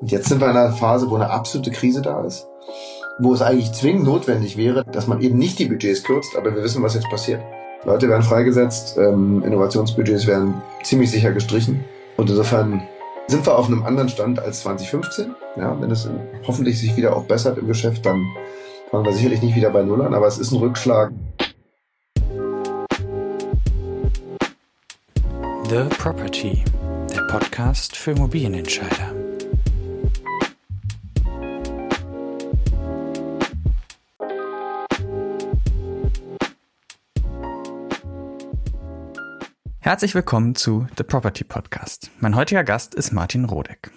Und jetzt sind wir in einer Phase, wo eine absolute Krise da ist, wo es eigentlich zwingend notwendig wäre, dass man eben nicht die Budgets kürzt, aber wir wissen, was jetzt passiert. Leute werden freigesetzt, ähm, Innovationsbudgets werden ziemlich sicher gestrichen. Und insofern sind wir auf einem anderen Stand als 2015. Ja, wenn es hoffentlich sich wieder auch bessert im Geschäft, dann fangen wir sicherlich nicht wieder bei Null an, aber es ist ein Rückschlag. The Property, der Podcast für Immobilienentscheider. Herzlich willkommen zu The Property Podcast. Mein heutiger Gast ist Martin Rodeck.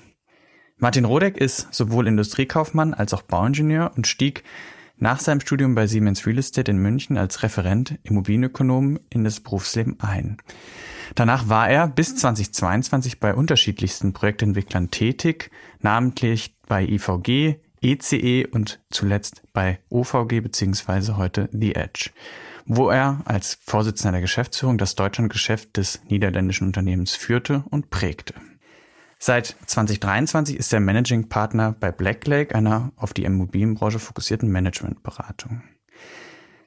Martin Rodeck ist sowohl Industriekaufmann als auch Bauingenieur und stieg nach seinem Studium bei Siemens Real Estate in München als Referent Immobilienökonom in das Berufsleben ein. Danach war er bis 2022 bei unterschiedlichsten Projektentwicklern tätig, namentlich bei IVG, ECE und zuletzt bei OVG bzw. heute The Edge wo er als Vorsitzender der Geschäftsführung das Deutschlandgeschäft des niederländischen Unternehmens führte und prägte. Seit 2023 ist er Managing Partner bei Blacklake, einer auf die Immobilienbranche fokussierten Managementberatung.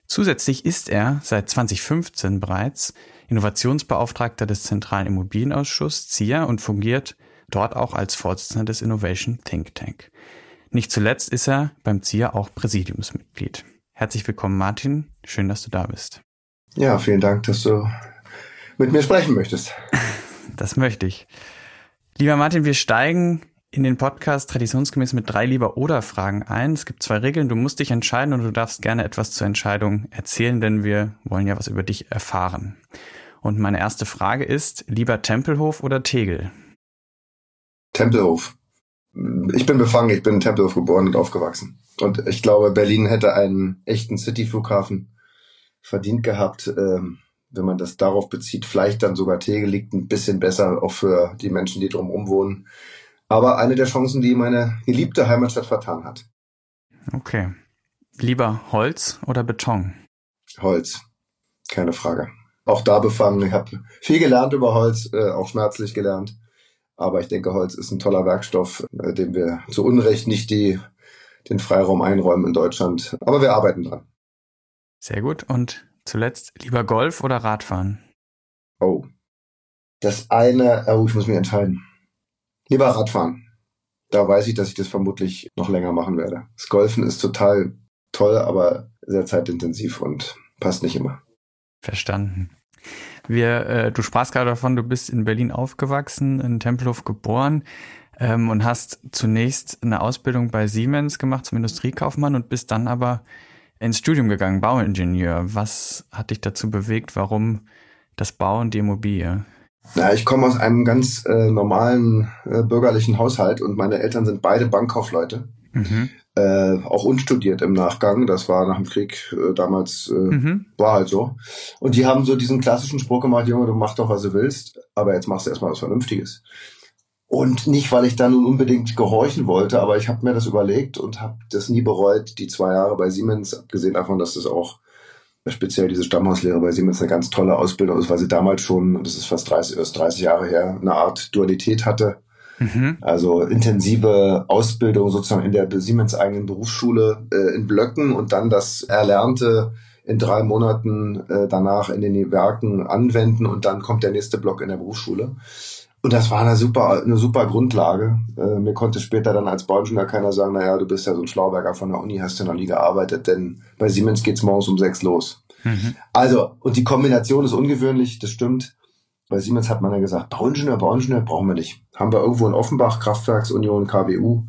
Zusätzlich ist er seit 2015 bereits Innovationsbeauftragter des Zentralen Immobilienausschusses ZIA und fungiert dort auch als Vorsitzender des Innovation Think Tank. Nicht zuletzt ist er beim ZIA auch Präsidiumsmitglied. Herzlich willkommen, Martin. Schön, dass du da bist. Ja, vielen Dank, dass du mit mir sprechen möchtest. Das möchte ich. Lieber Martin, wir steigen in den Podcast traditionsgemäß mit drei Lieber- oder Fragen ein. Es gibt zwei Regeln. Du musst dich entscheiden und du darfst gerne etwas zur Entscheidung erzählen, denn wir wollen ja was über dich erfahren. Und meine erste Frage ist, lieber Tempelhof oder Tegel? Tempelhof. Ich bin befangen, ich bin in Tempelhof geboren und aufgewachsen. Und ich glaube, Berlin hätte einen echten City-Flughafen verdient gehabt, ähm, wenn man das darauf bezieht. Vielleicht dann sogar Tegel liegt ein bisschen besser, auch für die Menschen, die drumherum wohnen. Aber eine der Chancen, die meine geliebte Heimatstadt vertan hat. Okay. Lieber Holz oder Beton? Holz. Keine Frage. Auch da befangen. Ich habe viel gelernt über Holz, äh, auch schmerzlich gelernt. Aber ich denke, Holz ist ein toller Werkstoff, äh, dem wir zu Unrecht nicht die den Freiraum einräumen in Deutschland. Aber wir arbeiten dran. Sehr gut. Und zuletzt lieber Golf oder Radfahren? Oh. Das eine, oh, ich muss mich entscheiden. Lieber Radfahren. Da weiß ich, dass ich das vermutlich noch länger machen werde. Das Golfen ist total toll, aber sehr zeitintensiv und passt nicht immer. Verstanden. Wir, äh, du sprachst gerade davon, du bist in Berlin aufgewachsen, in Tempelhof geboren ähm, und hast zunächst eine Ausbildung bei Siemens gemacht zum Industriekaufmann und bist dann aber ins Studium gegangen, Bauingenieur. Was hat dich dazu bewegt? Warum das Bau und die Immobilie? Ja, ich komme aus einem ganz äh, normalen äh, bürgerlichen Haushalt und meine Eltern sind beide Bankkaufleute. Mhm. Äh, auch unstudiert im Nachgang. Das war nach dem Krieg äh, damals, äh, mhm. war halt so. Und die haben so diesen klassischen Spruch gemacht, Junge, du mach doch, was du willst, aber jetzt machst du erstmal was Vernünftiges. Und nicht, weil ich da nun unbedingt gehorchen wollte, aber ich habe mir das überlegt und habe das nie bereut, die zwei Jahre bei Siemens, abgesehen davon, dass das auch speziell diese Stammhauslehre bei Siemens eine ganz tolle Ausbildung ist, weil sie damals schon, das ist fast 30, erst 30 Jahre her, eine Art Dualität hatte. Mhm. Also intensive Ausbildung sozusagen in der Siemens eigenen Berufsschule äh, in Blöcken und dann das Erlernte in drei Monaten äh, danach in den Werken anwenden und dann kommt der nächste Block in der Berufsschule. Und das war eine super, eine super Grundlage. Äh, mir konnte später dann als Bauingenieur keiner sagen, naja, du bist ja so ein Schlauberger von der Uni, hast ja noch nie gearbeitet, denn bei Siemens geht's morgens um sechs los. Mhm. Also, und die Kombination ist ungewöhnlich, das stimmt. Bei Siemens hat man ja gesagt, Bauingenieur, Bauingenieur brauchen wir nicht. Haben wir irgendwo in Offenbach, Kraftwerksunion, KWU.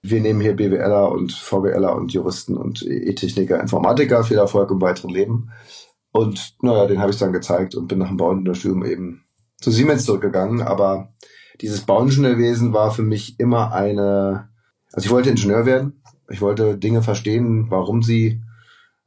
Wir nehmen hier BWLer und VWLer und Juristen und E-Techniker, Informatiker, viel Erfolg im weiteren Leben. Und naja, den habe ich dann gezeigt und bin nach dem Bauingenieurstudium eben zu Siemens zurückgegangen, aber dieses Bauingenieurwesen war für mich immer eine, also ich wollte Ingenieur werden, ich wollte Dinge verstehen, warum sie,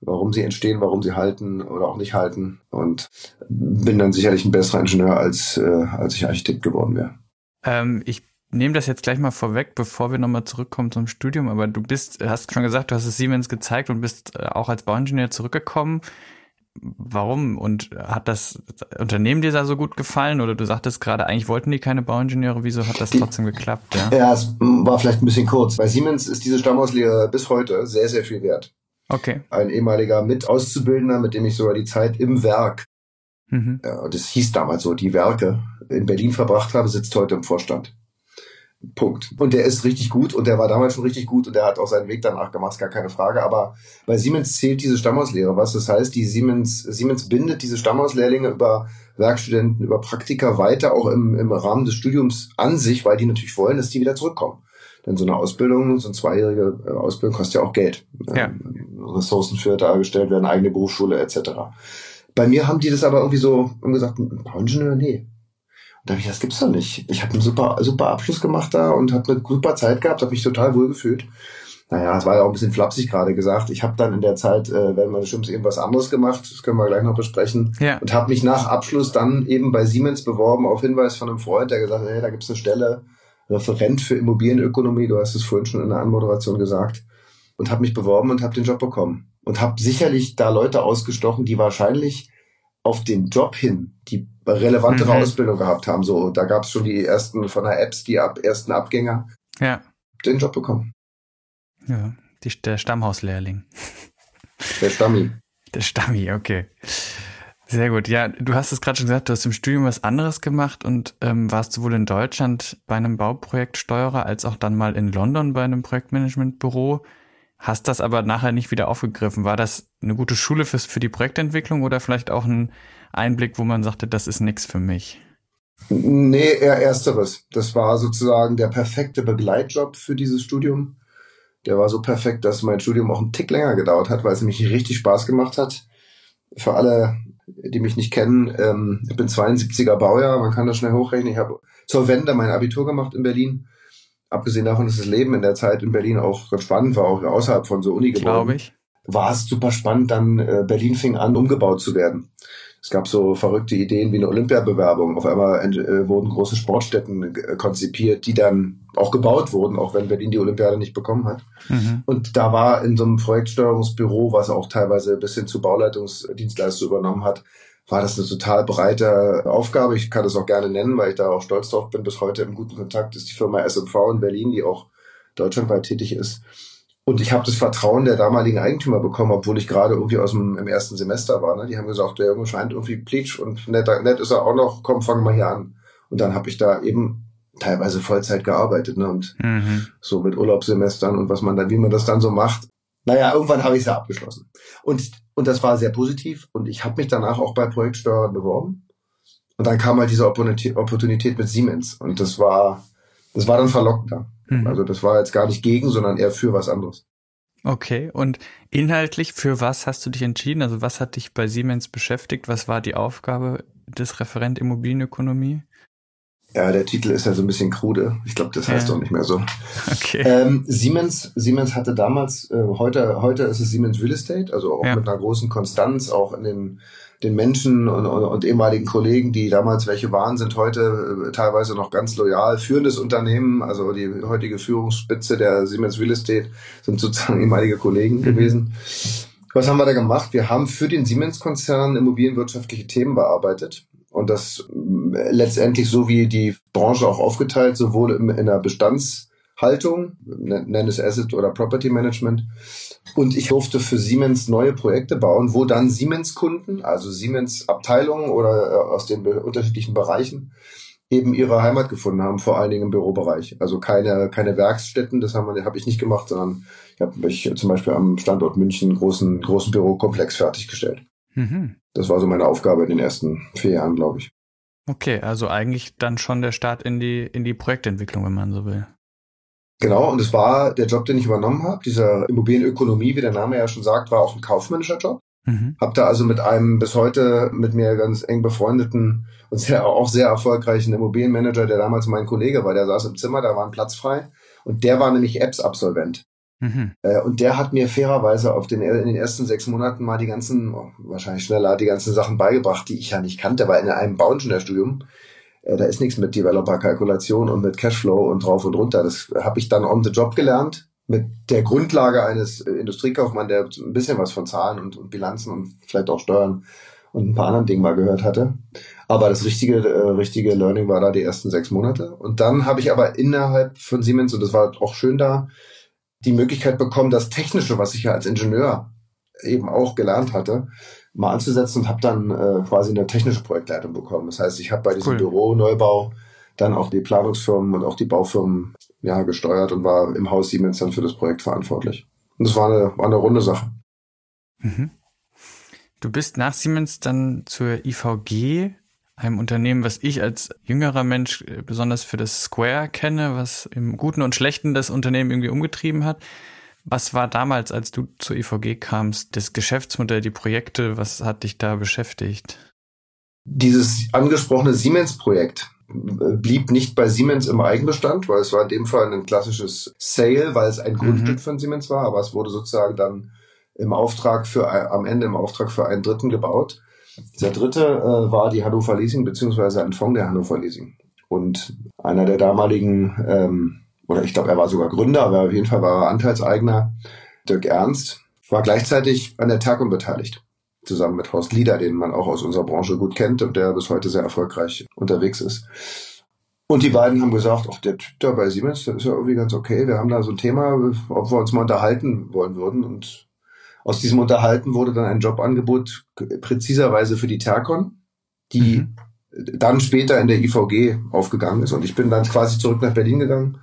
warum sie entstehen, warum sie halten oder auch nicht halten und bin dann sicherlich ein besserer Ingenieur, als, äh, als ich Architekt geworden wäre. Ähm, ich nehme das jetzt gleich mal vorweg, bevor wir nochmal zurückkommen zum Studium, aber du bist, hast schon gesagt, du hast es Siemens gezeigt und bist äh, auch als Bauingenieur zurückgekommen. warum? Und hat das Unternehmen dir da so gut gefallen? Oder du sagtest gerade, eigentlich wollten die keine Bauingenieure. Wieso hat das die, trotzdem geklappt? Ja? ja, es war vielleicht ein bisschen kurz. Bei Siemens ist diese Stammauslehre bis heute sehr, sehr viel wert. Okay. Ein ehemaliger Mitauszubildender, mit dem ich sogar die Zeit im Werk, mhm. ja, das hieß damals so, die Werke in Berlin verbracht habe, sitzt heute im Vorstand. Punkt. Und der ist richtig gut und der war damals schon richtig gut und der hat auch seinen Weg danach gemacht, gar keine Frage. Aber bei Siemens zählt diese Stammauslehre was. Das heißt, die Siemens, Siemens bindet diese Stammauslehrlinge über Werkstudenten, über Praktika weiter, auch im, im Rahmen des Studiums an sich, weil die natürlich wollen, dass die wieder zurückkommen. Denn so eine Ausbildung, so eine zweijährige äh, Ausbildung kostet ja auch Geld. Ja. Ähm, Ressourcen für dargestellt werden, eigene Berufsschule etc. Bei mir haben die das aber irgendwie so gesagt, Bauingenieur, nee, da habe ich, das gibt's doch nicht. Ich habe einen super, super Abschluss gemacht da und habe eine super Zeit gehabt, habe mich total wohl gefühlt. Naja, es war ja auch ein bisschen flapsig gerade gesagt. Ich habe dann in der Zeit, äh, wenn man bestimmt irgendwas anderes gemacht, das können wir gleich noch besprechen, ja. und habe mich nach Abschluss dann eben bei Siemens beworben auf Hinweis von einem Freund, der gesagt hat, hey, da gibt's eine Stelle, Referent für Immobilienökonomie, du hast es vorhin schon in der Anmoderation gesagt, und habe mich beworben und habe den Job bekommen. Und habe sicherlich da Leute ausgestochen, die wahrscheinlich auf den Job hin die relevantere mhm. Ausbildung gehabt haben. So, da gab es schon die ersten von der Apps, die ab, ersten Abgänger. Ja. Den Job bekommen. Ja, die, der Stammhauslehrling. Der Stammi. Der Stammi, okay. Sehr gut. Ja, du hast es gerade schon gesagt, du hast im Studium was anderes gemacht und ähm, warst sowohl in Deutschland bei einem Bauprojektsteuerer als auch dann mal in London bei einem Projektmanagementbüro. Hast das aber nachher nicht wieder aufgegriffen. War das eine gute Schule fürs, für die Projektentwicklung oder vielleicht auch ein Einblick, wo man sagte, das ist nichts für mich? Nee, eher ersteres. Das war sozusagen der perfekte Begleitjob für dieses Studium. Der war so perfekt, dass mein Studium auch einen Tick länger gedauert hat, weil es nämlich richtig Spaß gemacht hat. Für alle, die mich nicht kennen, ähm, ich bin 72er Baujahr, man kann das schnell hochrechnen. Ich habe zur Wende mein Abitur gemacht in Berlin abgesehen davon, dass das Leben in der Zeit in Berlin auch ganz spannend war, auch außerhalb von so Uni Glaube ich. War es super spannend, dann äh, Berlin fing an, umgebaut zu werden. Es gab so verrückte Ideen wie eine Olympiabewerbung. Auf einmal äh, wurden große Sportstätten äh, konzipiert, die dann auch gebaut wurden, auch wenn Berlin die Olympiade nicht bekommen hat. Mhm. Und da war in so einem Projektsteuerungsbüro, was auch teilweise bis hin zu Bauleitungsdienstleistung übernommen hat, war das eine total breite Aufgabe. Ich kann das auch gerne nennen, weil ich da auch stolz drauf bin. Bis heute im guten Kontakt ist die Firma SMV in Berlin, die auch deutschlandweit tätig ist. Und ich habe das Vertrauen der damaligen Eigentümer bekommen, obwohl ich gerade irgendwie aus dem im ersten Semester war. Ne? Die haben gesagt, der Junge scheint irgendwie plitsch und nett, nett ist er auch noch, komm, fang mal hier an. Und dann habe ich da eben teilweise Vollzeit gearbeitet, ne? Und mhm. so mit Urlaubssemestern und was man dann, wie man das dann so macht. Naja, irgendwann habe ich es ja abgeschlossen. Und und das war sehr positiv. Und ich habe mich danach auch bei Projektsteuer beworben. Und dann kam halt diese Opportunität mit Siemens. Und das war, das war dann verlockender. Mhm. Also das war jetzt gar nicht gegen, sondern eher für was anderes. Okay, und inhaltlich für was hast du dich entschieden? Also was hat dich bei Siemens beschäftigt? Was war die Aufgabe des Referent Immobilienökonomie? Ja, der Titel ist ja so ein bisschen krude. Ich glaube, das heißt ja. doch nicht mehr so. Okay. Ähm, Siemens, Siemens hatte damals, äh, heute, heute ist es Siemens Real Estate, also auch ja. mit einer großen Konstanz, auch in den, den Menschen und, und, und, ehemaligen Kollegen, die damals welche waren, sind heute äh, teilweise noch ganz loyal. Führendes Unternehmen, also die heutige Führungsspitze der Siemens Real Estate sind sozusagen ehemalige Kollegen mhm. gewesen. Was haben wir da gemacht? Wir haben für den Siemens-Konzern immobilienwirtschaftliche Themen bearbeitet und das äh, letztendlich so wie die Branche auch aufgeteilt, sowohl in der Bestandshaltung, nenn es Asset oder Property Management. Und ich durfte für Siemens neue Projekte bauen, wo dann Siemens-Kunden, also Siemens-Abteilungen oder äh, aus den unterschiedlichen Bereichen, eben ihre Heimat gefunden haben, vor allen Dingen im Bürobereich. Also keine, keine Werkstätten, das habe ich nicht gemacht, sondern ich habe mich zum Beispiel am Standort München einen großen, großen Bürokomplex fertiggestellt. Mhm. Das war so meine Aufgabe in den ersten vier Jahren, glaube ich. Okay, also eigentlich dann schon der Start in die, in die Projektentwicklung, wenn man so will. Genau, und es war der Job, den ich übernommen habe. Dieser Immobilienökonomie, wie der Name ja schon sagt, war auch ein kaufmännischer Job. Mhm. Hab da also mit einem bis heute mit mir ganz eng befreundeten und sehr, auch sehr erfolgreichen Immobilienmanager, der damals mein Kollege war, der saß im Zimmer, da war ein Platz frei. Und der war nämlich Apps-Absolvent. Mhm. Äh, und der hat mir fairerweise auf den, in den ersten sechs Monaten mal die ganzen, oh, wahrscheinlich schneller, die ganzen Sachen beigebracht, die ich ja nicht kannte, weil in einem Bauingenieurstudium, da ist nichts mit Developer-Kalkulation und mit Cashflow und drauf und runter. Das habe ich dann on the job gelernt mit der Grundlage eines Industriekaufmanns, der ein bisschen was von Zahlen und, und Bilanzen und vielleicht auch Steuern und ein paar anderen Dingen mal gehört hatte. Aber das richtige, äh, richtige Learning war da die ersten sechs Monate. Und dann habe ich aber innerhalb von Siemens, und das war auch schön da, die Möglichkeit bekommen, das Technische, was ich ja als Ingenieur eben auch gelernt hatte, mal anzusetzen und habe dann äh, quasi eine technische Projektleitung bekommen. Das heißt, ich habe bei diesem cool. Büro-Neubau dann auch die Planungsfirmen und auch die Baufirmen ja, gesteuert und war im Haus Siemens dann für das Projekt verantwortlich. Und das war eine, war eine runde Sache. Mhm. Du bist nach Siemens dann zur IVG, einem Unternehmen, was ich als jüngerer Mensch äh, besonders für das Square kenne, was im Guten und Schlechten das Unternehmen irgendwie umgetrieben hat. Was war damals, als du zur IVG kamst, das Geschäftsmodell, die Projekte, was hat dich da beschäftigt? Dieses angesprochene Siemens-Projekt äh, blieb nicht bei Siemens im Eigenbestand, weil es war in dem Fall ein klassisches Sale, weil es ein mhm. Grundstück von Siemens war, aber es wurde sozusagen dann im Auftrag für am Ende im Auftrag für einen Dritten gebaut. Der dritte äh, war die Hannover Leasing beziehungsweise ein Fonds der Hannover Leasing. Und einer der damaligen, ähm, oder ich glaube, er war sogar Gründer, aber auf jeden Fall war er Anteilseigner, Dirk Ernst, war gleichzeitig an der Tercom beteiligt, zusammen mit Horst Lieder, den man auch aus unserer Branche gut kennt und der bis heute sehr erfolgreich unterwegs ist. Und die beiden haben gesagt, ach, der Typ da bei Siemens, der ist ja irgendwie ganz okay. Wir haben da so ein Thema, ob wir uns mal unterhalten wollen würden. Und aus diesem Unterhalten wurde dann ein Jobangebot präziserweise für die Tercon, die mhm. dann später in der IVG aufgegangen ist. Und ich bin dann quasi zurück nach Berlin gegangen.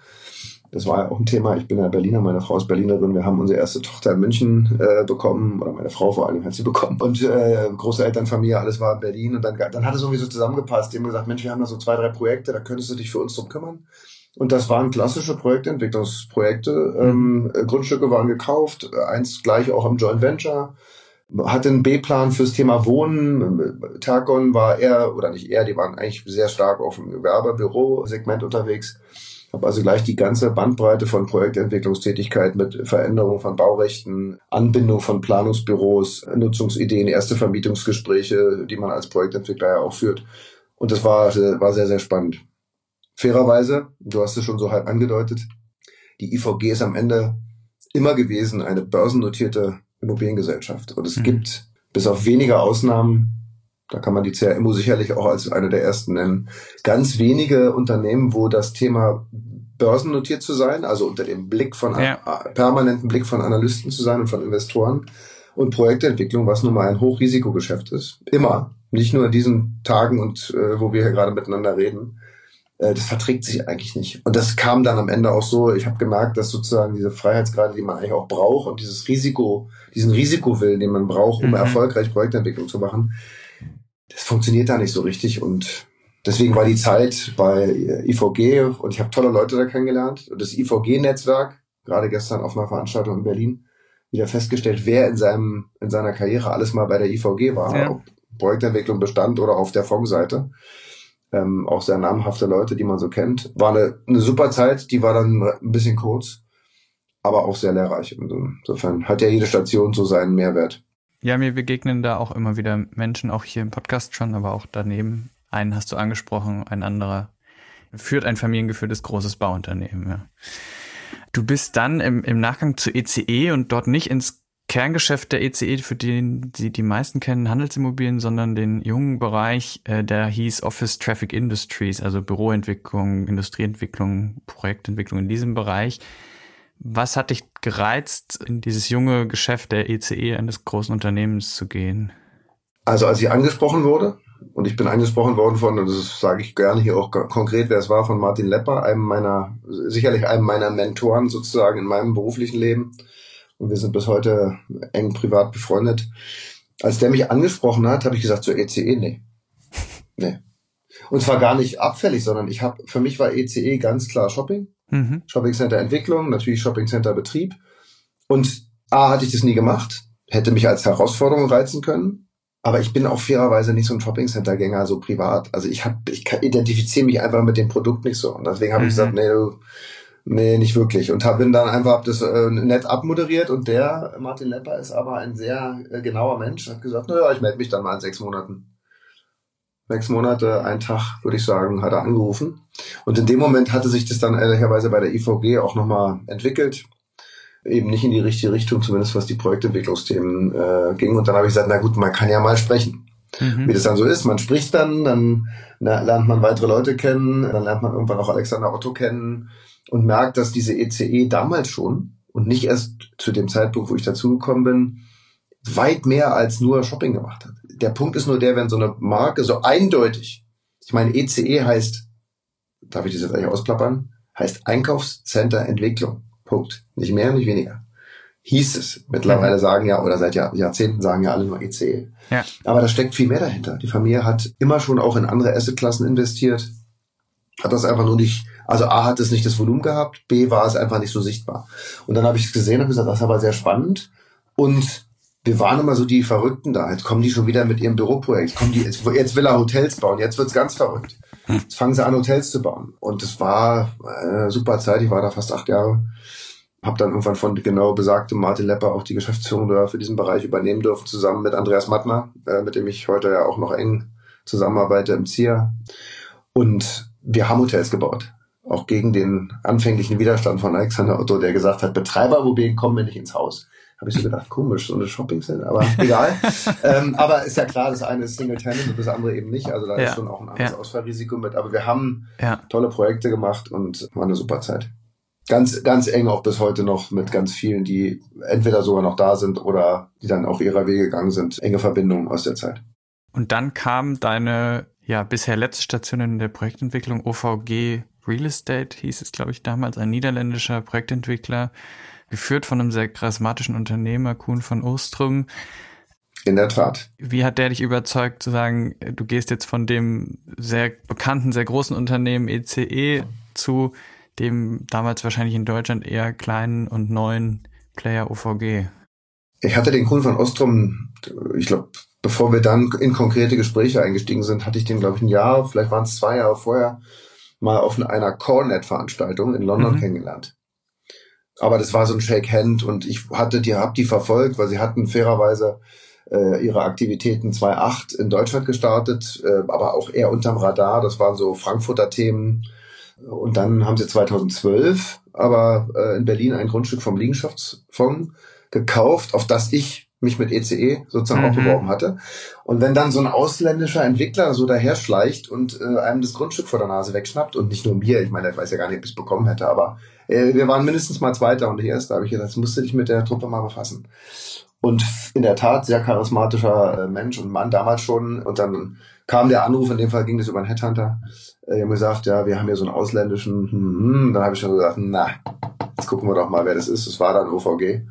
Das war ja auch ein Thema. Ich bin ja Berliner, meine Frau ist Berlinerin. Wir haben unsere erste Tochter in München äh, bekommen, oder meine Frau vor allem hat sie bekommen. Und äh, große Elternfamilie, alles war in Berlin. Und dann, dann hat es irgendwie so zusammengepasst. Die haben gesagt, Mensch, wir haben da so zwei, drei Projekte, da könntest du dich für uns drum kümmern. Und das waren klassische Projektentwicklungsprojekte. Mhm. Ähm, Grundstücke waren gekauft, eins gleich auch am Joint Venture. Hatte einen B-Plan fürs Thema Wohnen. Tergon war eher, oder nicht eher, die waren eigentlich sehr stark auf dem Gewerbebüro-Segment unterwegs. Habe also gleich die ganze Bandbreite von Projektentwicklungstätigkeit mit Veränderung von Baurechten, Anbindung von Planungsbüros, Nutzungsideen, erste Vermietungsgespräche, die man als Projektentwickler ja auch führt. Und das war, war sehr, sehr spannend. Fairerweise, du hast es schon so halb angedeutet, die IVG ist am Ende immer gewesen eine börsennotierte Immobiliengesellschaft. Und es mhm. gibt bis auf wenige Ausnahmen, da kann man die CRMO sicherlich auch als eine der ersten nennen, ganz wenige Unternehmen, wo das Thema börsennotiert zu sein, also unter dem Blick von ja. permanenten Blick von Analysten zu sein und von Investoren und Projektentwicklung, was nun mal ein Hochrisikogeschäft ist. Immer. Nicht nur in diesen Tagen und äh, wo wir hier gerade miteinander reden, äh, das verträgt sich eigentlich nicht. Und das kam dann am Ende auch so, ich habe gemerkt, dass sozusagen diese Freiheitsgrade, die man eigentlich auch braucht und dieses Risiko, diesen Risikowillen, den man braucht, um mhm. erfolgreich Projektentwicklung zu machen, das funktioniert da nicht so richtig und deswegen war die Zeit bei IVG und ich habe tolle Leute da kennengelernt und das IVG-Netzwerk, gerade gestern auf einer Veranstaltung in Berlin, wieder festgestellt, wer in seinem in seiner Karriere alles mal bei der IVG war, ja. ob Projektentwicklung bestand oder auf der Fondseite ähm, auch sehr namhafte Leute, die man so kennt. War eine, eine super Zeit, die war dann ein bisschen kurz, aber auch sehr lehrreich. Und insofern hat ja jede Station so seinen Mehrwert. Ja, mir begegnen da auch immer wieder Menschen, auch hier im Podcast schon, aber auch daneben. Einen hast du angesprochen, ein anderer führt ein familiengeführtes großes Bauunternehmen. Ja. Du bist dann im, im Nachgang zu ECE e und dort nicht ins Kerngeschäft der ECE, für den Sie die meisten kennen, Handelsimmobilien, sondern den jungen Bereich, äh, der hieß Office Traffic Industries, also Büroentwicklung, Industrieentwicklung, Projektentwicklung in diesem Bereich. Was hat dich gereizt, in dieses junge Geschäft der ECE eines großen Unternehmens zu gehen? Also als ich angesprochen wurde, und ich bin angesprochen worden von, und das sage ich gerne hier auch konkret, wer es war, von Martin Lepper, einem meiner, sicherlich einem meiner Mentoren sozusagen in meinem beruflichen Leben, und wir sind bis heute eng privat befreundet. Als der mich angesprochen hat, habe ich gesagt, zur ECE, e, nee. Nee. Und zwar gar nicht abfällig, sondern ich habe, für mich war ECE e ganz klar Shopping. Mhm. Shopping Center Entwicklung, natürlich Shopping Center Betrieb. Und A, hatte ich das nie gemacht, hätte mich als Herausforderung reizen können. Aber ich bin auch fairerweise nicht so ein Shopping Center Gänger, so privat. Also ich habe, ich identifiziere mich einfach mit dem Produkt nicht so. Und deswegen habe mhm. ich gesagt, nee, du, Nee, nicht wirklich. Und habe dann einfach das äh, nett abmoderiert und der, Martin Lepper, ist aber ein sehr äh, genauer Mensch, hat gesagt, naja, ich melde mich dann mal in sechs Monaten. Sechs Monate, ein Tag, würde ich sagen, hat er angerufen. Und in dem Moment hatte sich das dann ehrlicherweise bei der IVG auch nochmal entwickelt. eben nicht in die richtige Richtung, zumindest was die Projektentwicklungsthemen äh, ging. Und dann habe ich gesagt, na gut, man kann ja mal sprechen. Mhm. Wie das dann so ist, man spricht dann, dann lernt man weitere Leute kennen, dann lernt man irgendwann auch Alexander Otto kennen und merkt, dass diese ECE e damals schon und nicht erst zu dem Zeitpunkt, wo ich dazugekommen bin, weit mehr als nur Shopping gemacht hat. Der Punkt ist nur der, wenn so eine Marke so eindeutig, ich meine, ECE e heißt, darf ich das jetzt eigentlich ausplappern, heißt Einkaufscenter Entwicklung. Punkt. Nicht mehr, nicht weniger. Hieß es. Mittlerweile mhm. sagen ja, oder seit Jahr, Jahrzehnten sagen ja alle nur ECE. E. Ja. Aber da steckt viel mehr dahinter. Die Familie hat immer schon auch in andere Assetklassen investiert, hat das einfach nur nicht, also A hat es nicht das Volumen gehabt, B war es einfach nicht so sichtbar. Und dann habe ich es gesehen und gesagt, das ist aber sehr spannend. Und wir waren immer so die Verrückten da. Jetzt kommen die schon wieder mit ihrem Büroprojekt. Kommen die, jetzt, jetzt will er Hotels bauen. Jetzt wird's ganz verrückt. Jetzt fangen sie an, Hotels zu bauen. Und es war eine super Zeit. Ich war da fast acht Jahre. Hab dann irgendwann von genau besagtem Martin Lepper auch die Geschäftsführung da für diesen Bereich übernehmen dürfen, zusammen mit Andreas Mattner, äh, mit dem ich heute ja auch noch eng zusammenarbeite im ZIA. Und wir haben Hotels gebaut. Auch gegen den anfänglichen Widerstand von Alexander Otto, der gesagt hat, Betreibermobilien kommen wir nicht ins Haus. Habe ich so gedacht, komisch, so eine Shopping Center, aber egal. ähm, aber ist ja klar, das eine ist Single Tenant und das andere eben nicht. Also da ja. ist schon auch ein anderes ja. Ausfallrisiko mit. Aber wir haben ja. tolle Projekte gemacht und war eine super Zeit. Ganz, ganz eng auch bis heute noch mit ganz vielen, die entweder sogar noch da sind oder die dann auch ihrer Wege gegangen sind. Enge Verbindungen aus der Zeit. Und dann kam deine ja bisher letzte Station in der Projektentwicklung OVG Real Estate hieß es, glaube ich, damals, ein niederländischer Projektentwickler, geführt von einem sehr charismatischen Unternehmer, Kuhn von Ostrom. In der Tat. Wie hat der dich überzeugt zu sagen, du gehst jetzt von dem sehr bekannten, sehr großen Unternehmen ECE e zu dem damals wahrscheinlich in Deutschland eher kleinen und neuen Player OVG? Ich hatte den Kuhn von Ostrom, ich glaube, bevor wir dann in konkrete Gespräche eingestiegen sind, hatte ich den, glaube ich, ein Jahr, vielleicht waren es zwei Jahre vorher, mal auf einer Cornet-Veranstaltung in London mhm. kennengelernt. Aber das war so ein Shake Hand und ich hatte die, hab die verfolgt, weil sie hatten fairerweise äh, ihre Aktivitäten 2008 in Deutschland gestartet, äh, aber auch eher unterm Radar. Das waren so Frankfurter Themen. Und dann haben sie 2012 aber äh, in Berlin ein Grundstück vom Liegenschaftsfonds gekauft, auf das ich mich mit ECE e sozusagen mhm. auch beworben hatte. Und wenn dann so ein ausländischer Entwickler so daher schleicht und äh, einem das Grundstück vor der Nase wegschnappt und nicht nur mir, ich meine, ich weiß ja gar nicht, ob ich es bekommen hätte, aber äh, wir waren mindestens mal Zweiter und nicht Erster, habe ich gedacht, das musst du dich mit der Truppe mal befassen. Und in der Tat sehr charismatischer äh, Mensch und Mann damals schon. Und dann kam der Anruf, in dem Fall ging das über einen Headhunter. Äh, die haben gesagt, ja, wir haben hier so einen ausländischen, hm, hm. dann habe ich schon gesagt, na, jetzt gucken wir doch mal, wer das ist. Das war dann OVG.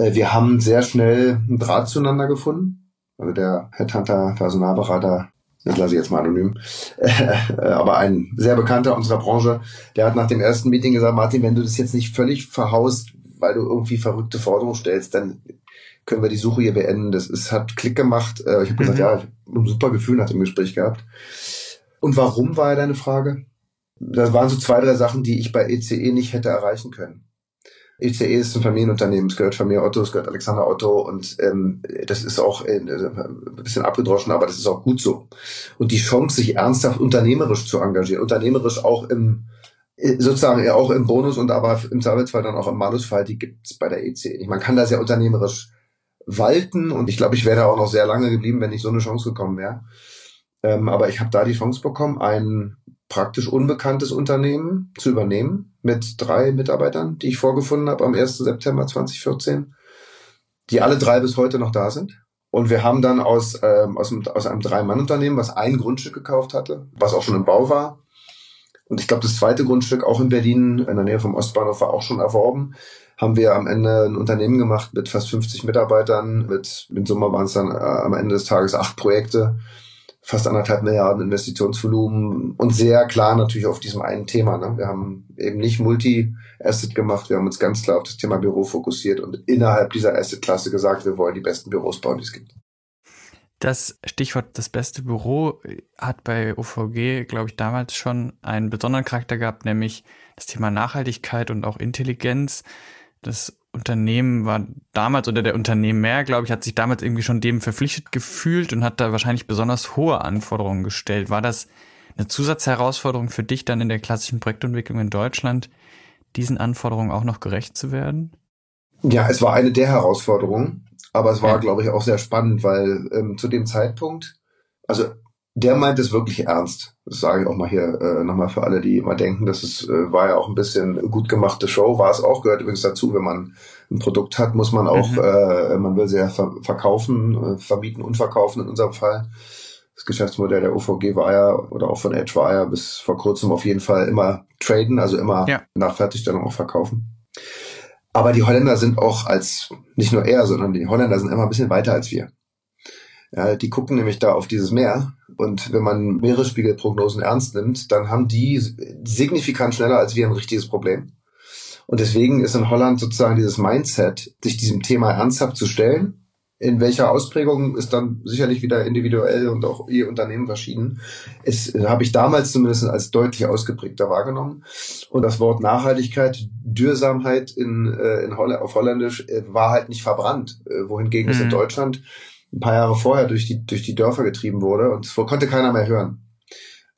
Äh, wir haben sehr schnell einen Draht zueinander gefunden. Also der Headhunter, Personalberater, das lasse ich jetzt mal anonym, äh, aber ein sehr bekannter unserer Branche, der hat nach dem ersten Meeting gesagt, Martin, wenn du das jetzt nicht völlig verhaust, weil du irgendwie verrückte Forderungen stellst, dann können wir die Suche hier beenden. Das ist, hat Klick gemacht. Äh, ich habe gesagt, mhm. ja, ich habe ein super Gefühl nach dem Gespräch gehabt. Und warum war ja deine Frage? Das waren so zwei, drei Sachen, die ich bei ECE e nicht hätte erreichen können. ECE ist ein Familienunternehmen, es gehört Familie Otto, es gehört Alexander Otto und ähm, das ist auch äh, ein bisschen abgedroschen, aber das ist auch gut so. Und die Chance, sich ernsthaft unternehmerisch zu engagieren, unternehmerisch auch im äh, sozusagen ja auch im Bonus und aber im Zweifelsfall dann auch im Malusfall, die gibt's bei der ECE. Man kann da sehr unternehmerisch walten und ich glaube, ich wäre da auch noch sehr lange geblieben, wenn nicht so eine Chance gekommen wäre. Ähm, aber ich habe da die Chance bekommen, ein praktisch unbekanntes Unternehmen zu übernehmen mit drei Mitarbeitern, die ich vorgefunden habe am 1. September 2014, die alle drei bis heute noch da sind. Und wir haben dann aus, ähm, aus, einem, aus einem Drei-Mann-Unternehmen, was ein Grundstück gekauft hatte, was auch schon im Bau war. Und ich glaube, das zweite Grundstück auch in Berlin, in der Nähe vom Ostbahnhof, war auch schon erworben. Haben wir am Ende ein Unternehmen gemacht mit fast 50 Mitarbeitern. Mit, in Summe waren es dann äh, am Ende des Tages acht Projekte fast anderthalb Milliarden Investitionsvolumen und sehr klar natürlich auf diesem einen Thema. Ne? Wir haben eben nicht Multi-Asset gemacht, wir haben uns ganz klar auf das Thema Büro fokussiert und innerhalb dieser Asset-Klasse gesagt, wir wollen die besten Büros bauen, die es gibt. Das Stichwort das beste Büro hat bei OVG, glaube ich, damals schon einen besonderen Charakter gehabt, nämlich das Thema Nachhaltigkeit und auch Intelligenz. Das Unternehmen war damals oder der Unternehmer, glaube ich, hat sich damals irgendwie schon dem verpflichtet gefühlt und hat da wahrscheinlich besonders hohe Anforderungen gestellt. War das eine Zusatzherausforderung für dich dann in der klassischen Projektentwicklung in Deutschland, diesen Anforderungen auch noch gerecht zu werden? Ja, es war eine der Herausforderungen, aber es war, ja. glaube ich, auch sehr spannend, weil ähm, zu dem Zeitpunkt, also der meint es wirklich ernst. Das sage ich auch mal hier äh, nochmal für alle, die immer denken, das ist, äh, war ja auch ein bisschen gut gemachte Show, war es auch, gehört übrigens dazu, wenn man ein Produkt hat, muss man auch, mhm. äh, man will sie ja ver verkaufen, äh, vermieten und verkaufen in unserem Fall. Das Geschäftsmodell der OVG war ja, oder auch von Edge war ja bis vor kurzem auf jeden Fall immer traden, also immer ja. nach Fertigstellung auch verkaufen. Aber die Holländer sind auch als, nicht nur er, sondern die Holländer sind immer ein bisschen weiter als wir. Ja, die gucken nämlich da auf dieses Meer und wenn man Meeresspiegelprognosen ernst nimmt, dann haben die signifikant schneller als wir ein richtiges Problem. Und deswegen ist in Holland sozusagen dieses Mindset, sich diesem Thema ernsthaft zu stellen. In welcher Ausprägung ist dann sicherlich wieder individuell und auch ihr Unternehmen verschieden. Es habe ich damals zumindest als deutlich ausgeprägter wahrgenommen. Und das Wort Nachhaltigkeit, Dürsamkeit in, äh, in Holl auf Holländisch äh, war halt nicht verbrannt, äh, wohingegen mhm. es in mhm. Deutschland ein paar Jahre vorher durch die, durch die Dörfer getrieben wurde und es konnte keiner mehr hören.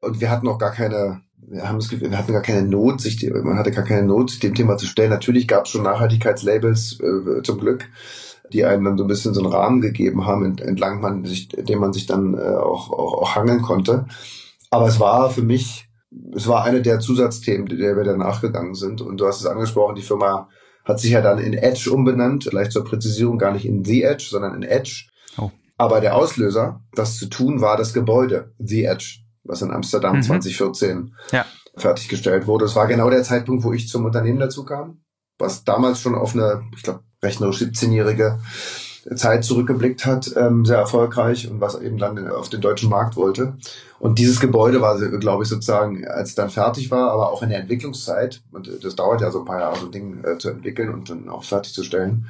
Und wir hatten auch gar keine, wir haben das Gefühl, wir hatten gar keine Not, sich, man hatte gar keine Not, sich dem Thema zu stellen. Natürlich gab es schon Nachhaltigkeitslabels, äh, zum Glück, die einem dann so ein bisschen so einen Rahmen gegeben haben, entlang man sich, dem man sich dann äh, auch, auch, auch hangeln konnte. Aber es war für mich, es war eine der Zusatzthemen, der wir dann nachgegangen sind. Und du hast es angesprochen, die Firma hat sich ja dann in Edge umbenannt, vielleicht zur Präzisierung gar nicht in The Edge, sondern in Edge. Aber der Auslöser, das zu tun, war das Gebäude, The Edge, was in Amsterdam mhm. 2014 ja. fertiggestellt wurde. Es war genau der Zeitpunkt, wo ich zum Unternehmen dazu kam, was damals schon auf eine, ich glaube, rechnerisch 17-jährige Zeit zurückgeblickt hat, ähm, sehr erfolgreich und was eben dann auf den deutschen Markt wollte. Und dieses Gebäude war, glaube ich, sozusagen, als es dann fertig war, aber auch in der Entwicklungszeit, und das dauert ja so ein paar Jahre, so ein Ding äh, zu entwickeln und dann auch fertigzustellen,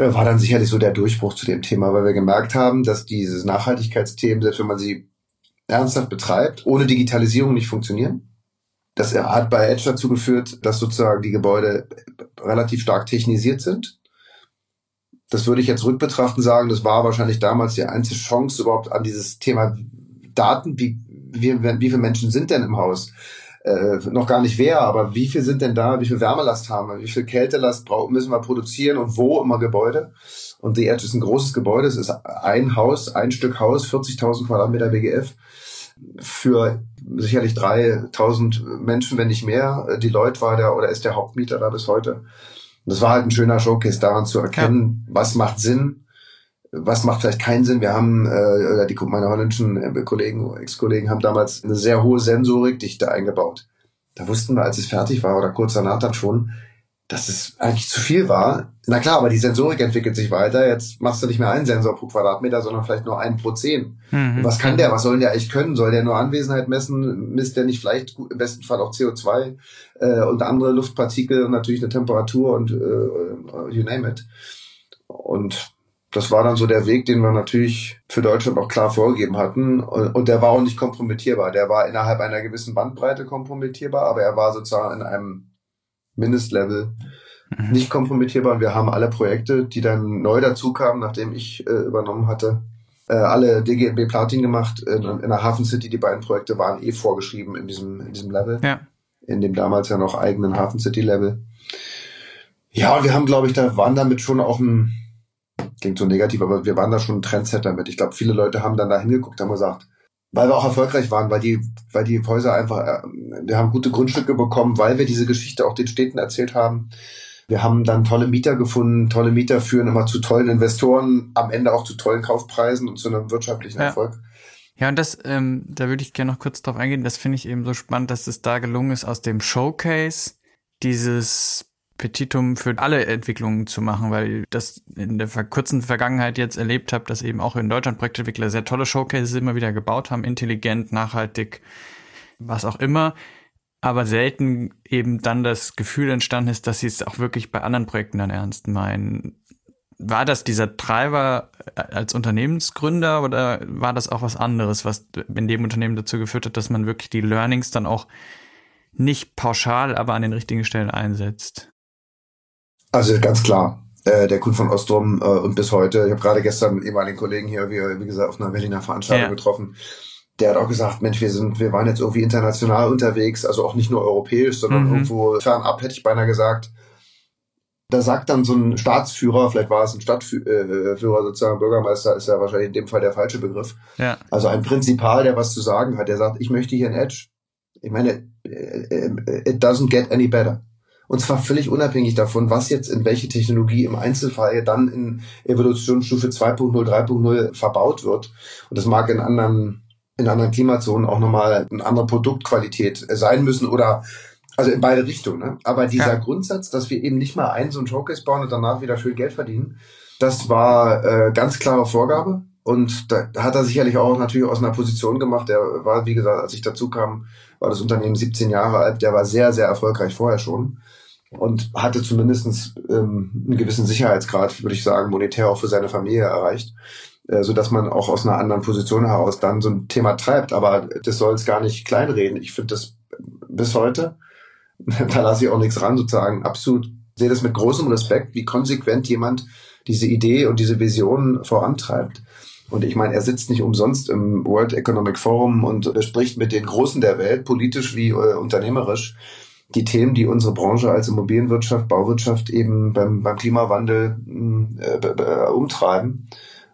äh, war dann sicherlich so der Durchbruch zu dem Thema, weil wir gemerkt haben, dass diese Nachhaltigkeitsthemen, selbst wenn man sie ernsthaft betreibt, ohne Digitalisierung nicht funktionieren. Das hat bei Edge dazu geführt, dass sozusagen die Gebäude relativ stark technisiert sind. Das würde ich jetzt rückbetrachten sagen, das war wahrscheinlich damals die einzige Chance überhaupt an dieses Thema Daten, wie, wie, wie viele Menschen sind denn im Haus? Äh, noch gar nicht wer, aber wie viel sind denn da, wie viel Wärmelast haben wir, wie viel Kältelast brauchen, müssen wir produzieren und wo immer Gebäude. Und The Edge ist ein großes Gebäude, es ist ein Haus, ein Stück Haus, 40.000 Quadratmeter BGF für sicherlich 3.000 Menschen, wenn nicht mehr. Die Leute war der oder ist der Hauptmieter da bis heute. Und das war halt ein schöner Showcase, daran zu erkennen, ja. was macht Sinn, was macht vielleicht keinen Sinn. Wir haben, äh, die meine holländischen äh, Kollegen, Ex-Kollegen haben damals eine sehr hohe Sensorikdichte eingebaut. Da wussten wir, als es fertig war oder kurz danach dann schon, dass es eigentlich zu viel war. Na klar, aber die Sensorik entwickelt sich weiter. Jetzt machst du nicht mehr einen Sensor pro Quadratmeter, sondern vielleicht nur einen pro zehn. Mhm. Was kann der? Was soll der eigentlich können? Soll der nur Anwesenheit messen? Misst der nicht vielleicht im besten Fall auch CO2 äh, und andere Luftpartikel und natürlich eine Temperatur und äh, you name it. Und das war dann so der Weg, den wir natürlich für Deutschland auch klar vorgegeben hatten. Und der war auch nicht kompromittierbar. Der war innerhalb einer gewissen Bandbreite kompromittierbar, aber er war sozusagen in einem Mindestlevel mhm. nicht kompromittierbar. Und wir haben alle Projekte, die dann neu dazu kamen, nachdem ich äh, übernommen hatte, äh, alle DGB Platin gemacht. In, in der Hafen City, die beiden Projekte waren eh vorgeschrieben in diesem, in diesem Level. Ja. In dem damals ja noch eigenen Hafen City Level. Ja, und wir haben, glaube ich, da waren damit schon auch ein, klingt so negativ, aber wir waren da schon ein Trendsetter mit. Ich glaube, viele Leute haben dann da hingeguckt, haben gesagt, weil wir auch erfolgreich waren, weil die, weil die Häuser einfach, äh, wir haben gute Grundstücke bekommen, weil wir diese Geschichte auch den Städten erzählt haben. Wir haben dann tolle Mieter gefunden. Tolle Mieter führen immer zu tollen Investoren, am Ende auch zu tollen Kaufpreisen und zu einem wirtschaftlichen ja. Erfolg. Ja, und das, ähm, da würde ich gerne noch kurz drauf eingehen. Das finde ich eben so spannend, dass es da gelungen ist, aus dem Showcase dieses Petitum für alle Entwicklungen zu machen, weil das in der kurzen Vergangenheit jetzt erlebt habe, dass eben auch in Deutschland Projektentwickler sehr tolle Showcases immer wieder gebaut haben, intelligent, nachhaltig, was auch immer, aber selten eben dann das Gefühl entstanden ist, dass sie es auch wirklich bei anderen Projekten dann ernst meinen. War das dieser Treiber als Unternehmensgründer oder war das auch was anderes, was in dem Unternehmen dazu geführt hat, dass man wirklich die Learnings dann auch nicht pauschal, aber an den richtigen Stellen einsetzt? Also ganz klar. Äh, der Kuhn von Ostrom äh, und bis heute, ich habe gerade gestern einen ehemaligen Kollegen hier, wie, wie gesagt, auf einer Berliner Veranstaltung ja. getroffen, der hat auch gesagt, Mensch, wir sind, wir waren jetzt irgendwie international unterwegs, also auch nicht nur europäisch, sondern mhm. irgendwo fernab, hätte ich beinahe gesagt. da sagt dann so ein Staatsführer, vielleicht war es ein Stadtführer sozusagen, Bürgermeister ist ja wahrscheinlich in dem Fall der falsche Begriff. Ja. Also ein Prinzipal, der was zu sagen hat, der sagt, ich möchte hier ein Edge. Ich meine, it doesn't get any better. Und zwar völlig unabhängig davon, was jetzt in welche Technologie im Einzelfall dann in Evolutionsstufe 2.0, 3.0 verbaut wird. Und das mag in anderen, in anderen Klimazonen auch nochmal eine andere Produktqualität sein müssen oder also in beide Richtungen. Ne? Aber dieser ja. Grundsatz, dass wir eben nicht mal einen so einen Showcase bauen und danach wieder viel Geld verdienen, das war äh, ganz klare Vorgabe. Und da hat er sicherlich auch natürlich aus einer Position gemacht. Der war, wie gesagt, als ich dazu kam, war das Unternehmen 17 Jahre alt. Der war sehr, sehr erfolgreich vorher schon und hatte zumindest ähm, einen gewissen Sicherheitsgrad, würde ich sagen, monetär auch für seine Familie erreicht, äh, so dass man auch aus einer anderen Position heraus dann so ein Thema treibt. Aber das soll es gar nicht kleinreden. Ich finde das bis heute, da lasse ich auch nichts ran, sozusagen absolut sehe das mit großem Respekt, wie konsequent jemand diese Idee und diese Vision vorantreibt. Und ich meine, er sitzt nicht umsonst im World Economic Forum und spricht mit den Großen der Welt, politisch wie äh, unternehmerisch die Themen, die unsere Branche als Immobilienwirtschaft, Bauwirtschaft eben beim, beim Klimawandel äh, äh, umtreiben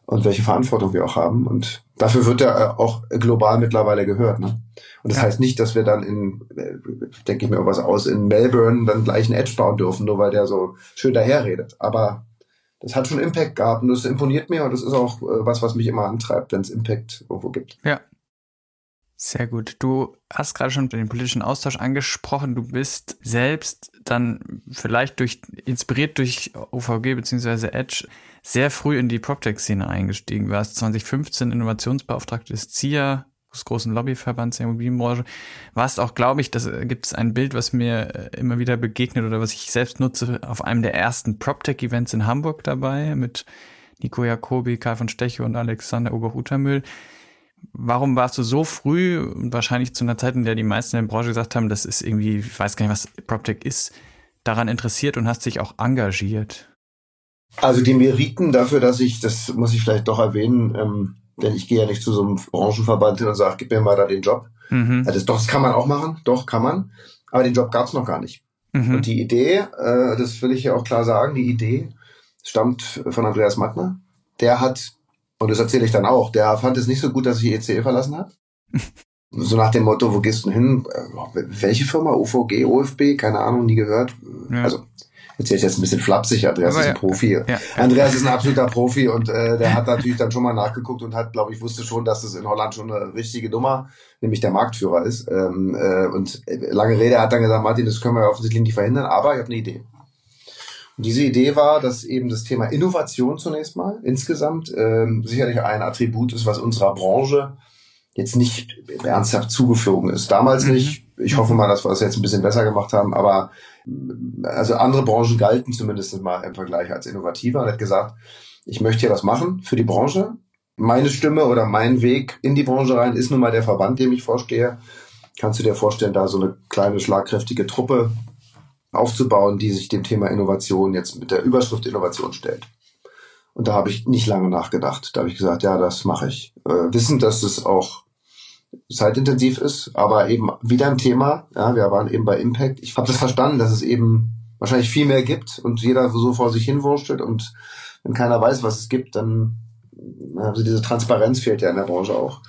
und welche Verantwortung wir auch haben. Und dafür wird er auch global mittlerweile gehört. Ne? Und das ja. heißt nicht, dass wir dann in, äh, denke ich mir was aus, in Melbourne dann gleich einen Edge bauen dürfen, nur weil der so schön daherredet. Aber das hat schon Impact gehabt und das imponiert mir und das ist auch äh, was, was mich immer antreibt, wenn es Impact irgendwo gibt. Ja, sehr gut. Du hast gerade schon den politischen Austausch angesprochen. Du bist selbst dann vielleicht durch, inspiriert durch OVG bzw. Edge sehr früh in die PropTech-Szene eingestiegen. Du warst 2015 Innovationsbeauftragte des CIA, des großen Lobbyverbands der Immobilienbranche. Warst auch, glaube ich, da gibt es ein Bild, was mir äh, immer wieder begegnet oder was ich selbst nutze, auf einem der ersten PropTech-Events in Hamburg dabei mit Nico Jacobi, Karl von Steche und Alexander Ober-Utermüll warum warst du so früh und wahrscheinlich zu einer Zeit, in der die meisten in der Branche gesagt haben, das ist irgendwie, ich weiß gar nicht, was PropTech ist, daran interessiert und hast dich auch engagiert? Also die Meriten dafür, dass ich, das muss ich vielleicht doch erwähnen, ähm, denn ich gehe ja nicht zu so einem Branchenverband hin und sage, gib mir mal da den Job. Mhm. Also doch, das kann man auch machen, doch kann man, aber den Job gab es noch gar nicht. Mhm. Und die Idee, äh, das will ich ja auch klar sagen, die Idee stammt von Andreas Mattner. Der hat und das erzähle ich dann auch. Der fand es nicht so gut, dass ich ECE verlassen habe. so nach dem Motto, wo gehst du hin? Äh, welche Firma? UVG, OFB? Keine Ahnung, nie gehört. Ja. Also erzähle ich jetzt ein bisschen flapsig. Andreas Aber ist ein ja, Profi. Ja, Andreas ist ein absoluter Profi und äh, der hat natürlich dann schon mal nachgeguckt und hat, glaube ich, wusste schon, dass das in Holland schon eine richtige Nummer, nämlich der Marktführer ist. Ähm, äh, und lange Rede, er hat dann gesagt, Martin, das können wir offensichtlich nicht verhindern, aber ich habe eine Idee. Und diese Idee war, dass eben das Thema Innovation zunächst mal insgesamt ähm, sicherlich ein Attribut ist, was unserer Branche jetzt nicht ernsthaft zugeflogen ist. Damals mhm. nicht. Ich hoffe mal, dass wir das jetzt ein bisschen besser gemacht haben, aber also andere Branchen galten zumindest mal im Vergleich als innovativer und hat gesagt, ich möchte hier was machen für die Branche. Meine Stimme oder mein Weg in die Branche rein ist nun mal der Verband, dem ich vorstehe. Kannst du dir vorstellen, da so eine kleine schlagkräftige Truppe aufzubauen, die sich dem Thema Innovation jetzt mit der Überschrift Innovation stellt. Und da habe ich nicht lange nachgedacht. Da habe ich gesagt, ja, das mache ich. Äh, wissend, dass es auch zeitintensiv ist, aber eben wieder ein Thema. Ja, wir waren eben bei Impact. Ich habe das verstanden, dass es eben wahrscheinlich viel mehr gibt und jeder so vor sich hinwurschtelt und wenn keiner weiß, was es gibt, dann also diese Transparenz fehlt ja in der Branche auch.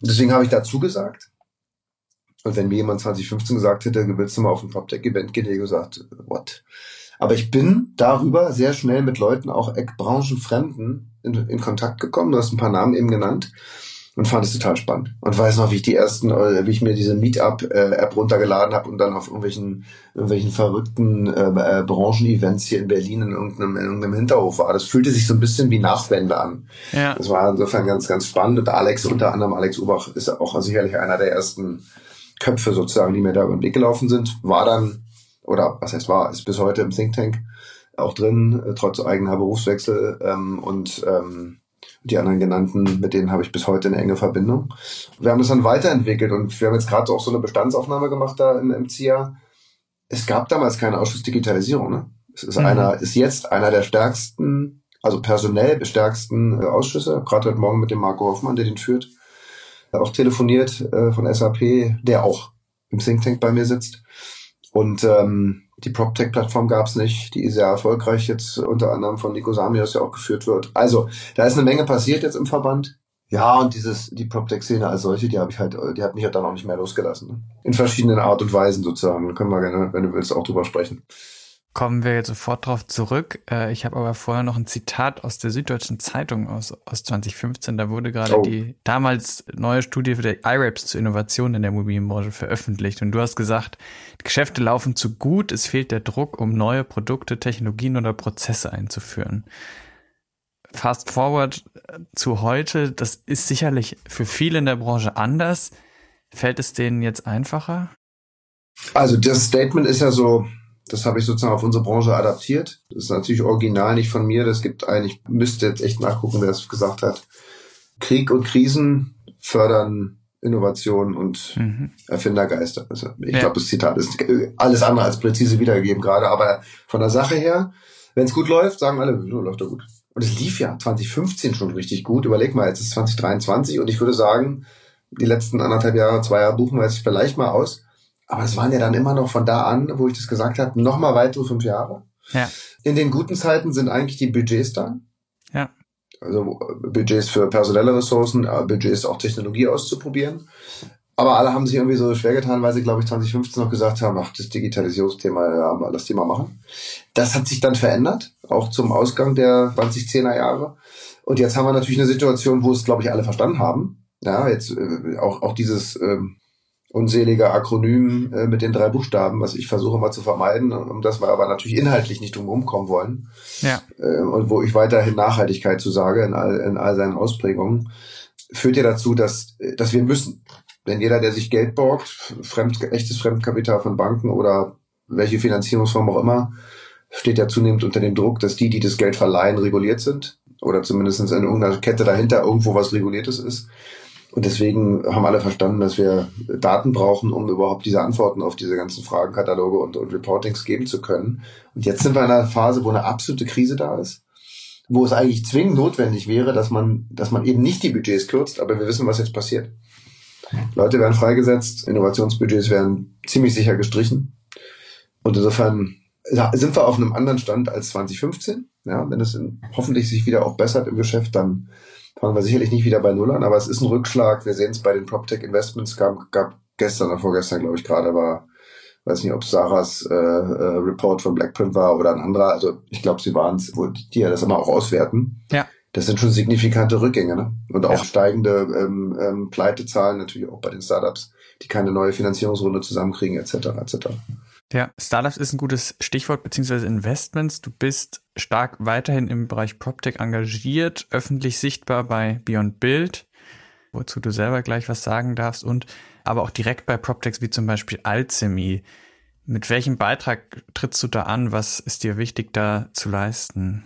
deswegen habe ich dazu gesagt und wenn mir jemand 2015 gesagt hätte, willst du mal auf ein PropTech-Event gehen, hätte ich gesagt, what? Aber ich bin darüber sehr schnell mit Leuten, auch branchenfremden, in, in Kontakt gekommen. Du hast ein paar Namen eben genannt und fand es total spannend. Und weiß noch, wie ich die ersten, äh, wie ich mir diese Meetup-App runtergeladen habe und dann auf irgendwelchen, irgendwelchen verrückten äh, äh, Branchen-Events hier in Berlin in irgendeinem, in irgendeinem Hinterhof war. Das fühlte sich so ein bisschen wie Nachwende an. Ja. Das war insofern ganz, ganz spannend. Und Alex, unter anderem Alex Ubach, ist auch sicherlich einer der ersten Köpfe sozusagen, die mir da über den Weg gelaufen sind, war dann, oder was heißt war, ist bis heute im Think Tank auch drin, äh, trotz eigener Berufswechsel ähm, und ähm, die anderen genannten, mit denen habe ich bis heute eine enge Verbindung. Wir haben das dann weiterentwickelt und wir haben jetzt gerade auch so eine Bestandsaufnahme gemacht da im, CIA. Es gab damals keine Ausschussdigitalisierung. Ne? Es ist mhm. einer, ist jetzt einer der stärksten, also personell stärksten äh, Ausschüsse. Gerade heute Morgen mit dem Marco Hoffmann, der den führt auch telefoniert äh, von SAP, der auch im Think Tank bei mir sitzt. Und ähm, Die PropTech-Plattform gab es nicht, die sehr erfolgreich jetzt unter anderem von Nico Samios ja auch geführt wird. Also, da ist eine Menge passiert jetzt im Verband. Ja, und dieses, die PropTech-Szene als solche, die habe ich halt, die hat mich halt dann auch nicht mehr losgelassen. Ne? In verschiedenen Art und Weisen sozusagen. Können wir gerne, wenn du willst, auch drüber sprechen. Kommen wir jetzt sofort drauf zurück. Äh, ich habe aber vorher noch ein Zitat aus der Süddeutschen Zeitung aus, aus 2015. Da wurde gerade oh. die damals neue Studie für der IRAPS zur Innovation in der Immobilienbranche veröffentlicht. Und du hast gesagt, die Geschäfte laufen zu gut, es fehlt der Druck, um neue Produkte, Technologien oder Prozesse einzuführen. Fast forward zu heute, das ist sicherlich für viele in der Branche anders. Fällt es denen jetzt einfacher? Also das Statement ist ja so, das habe ich sozusagen auf unsere Branche adaptiert. Das ist natürlich original nicht von mir. Das gibt eigentlich, müsste jetzt echt nachgucken, wer es gesagt hat. Krieg und Krisen fördern Innovation und mhm. Erfindergeister. Also ich ja. glaube, das Zitat ist alles andere als präzise wiedergegeben gerade, aber von der Sache her, wenn es gut läuft, sagen alle, so läuft doch gut. Und es lief ja 2015 schon richtig gut. Überleg mal, jetzt ist 2023 und ich würde sagen, die letzten anderthalb Jahre, zwei Jahre buchen wir jetzt vielleicht mal aus. Aber es waren ja dann immer noch von da an, wo ich das gesagt habe, noch mal weitere fünf Jahre. Ja. In den guten Zeiten sind eigentlich die Budgets da. Ja. Also Budgets für personelle Ressourcen, Budgets auch Technologie auszuprobieren. Aber alle haben sich irgendwie so schwer getan, weil sie, glaube ich, 2015 noch gesagt haben, ach, das Digitalisierungsthema, ja, lass die mal machen. Das hat sich dann verändert, auch zum Ausgang der 2010er Jahre. Und jetzt haben wir natürlich eine Situation, wo es, glaube ich, alle verstanden haben. Ja, jetzt äh, auch, auch dieses ähm, unselige Akronym äh, mit den drei Buchstaben, was ich versuche mal zu vermeiden, um das wir aber natürlich inhaltlich nicht drum kommen wollen. Ja. Äh, und wo ich weiterhin Nachhaltigkeit zu sage in all, in all seinen Ausprägungen, führt ja dazu, dass, dass wir müssen. Denn jeder, der sich Geld borgt, fremd, echtes Fremdkapital von Banken oder welche Finanzierungsform auch immer, steht ja zunehmend unter dem Druck, dass die, die das Geld verleihen, reguliert sind oder zumindest in irgendeiner Kette dahinter irgendwo was Reguliertes ist. Und deswegen haben alle verstanden, dass wir Daten brauchen, um überhaupt diese Antworten auf diese ganzen Fragenkataloge und, und Reportings geben zu können. Und jetzt sind wir in einer Phase, wo eine absolute Krise da ist, wo es eigentlich zwingend notwendig wäre, dass man, dass man eben nicht die Budgets kürzt, aber wir wissen, was jetzt passiert. Leute werden freigesetzt, Innovationsbudgets werden ziemlich sicher gestrichen. Und insofern sind wir auf einem anderen Stand als 2015. Ja, wenn es in, hoffentlich sich wieder auch bessert im Geschäft, dann fangen wir sicherlich nicht wieder bei Null an, aber es ist ein Rückschlag. Wir sehen es bei den PropTech Investments, gab, gab gestern oder vorgestern, glaube ich, gerade war, weiß nicht, ob Sarahs äh, äh, Report von Blackprint war oder ein anderer. Also ich glaube, sie waren es, wo die ja das immer auch auswerten. Ja. Das sind schon signifikante Rückgänge, ne? Und auch ja. steigende ähm, ähm, Pleitezahlen natürlich auch bei den Startups, die keine neue Finanzierungsrunde zusammenkriegen, etc. etc. Ja, Startups ist ein gutes Stichwort, beziehungsweise Investments. Du bist stark weiterhin im Bereich PropTech engagiert, öffentlich sichtbar bei Beyond Build, wozu du selber gleich was sagen darfst, und aber auch direkt bei PropTechs wie zum Beispiel Alchemy. Mit welchem Beitrag trittst du da an? Was ist dir wichtig, da zu leisten?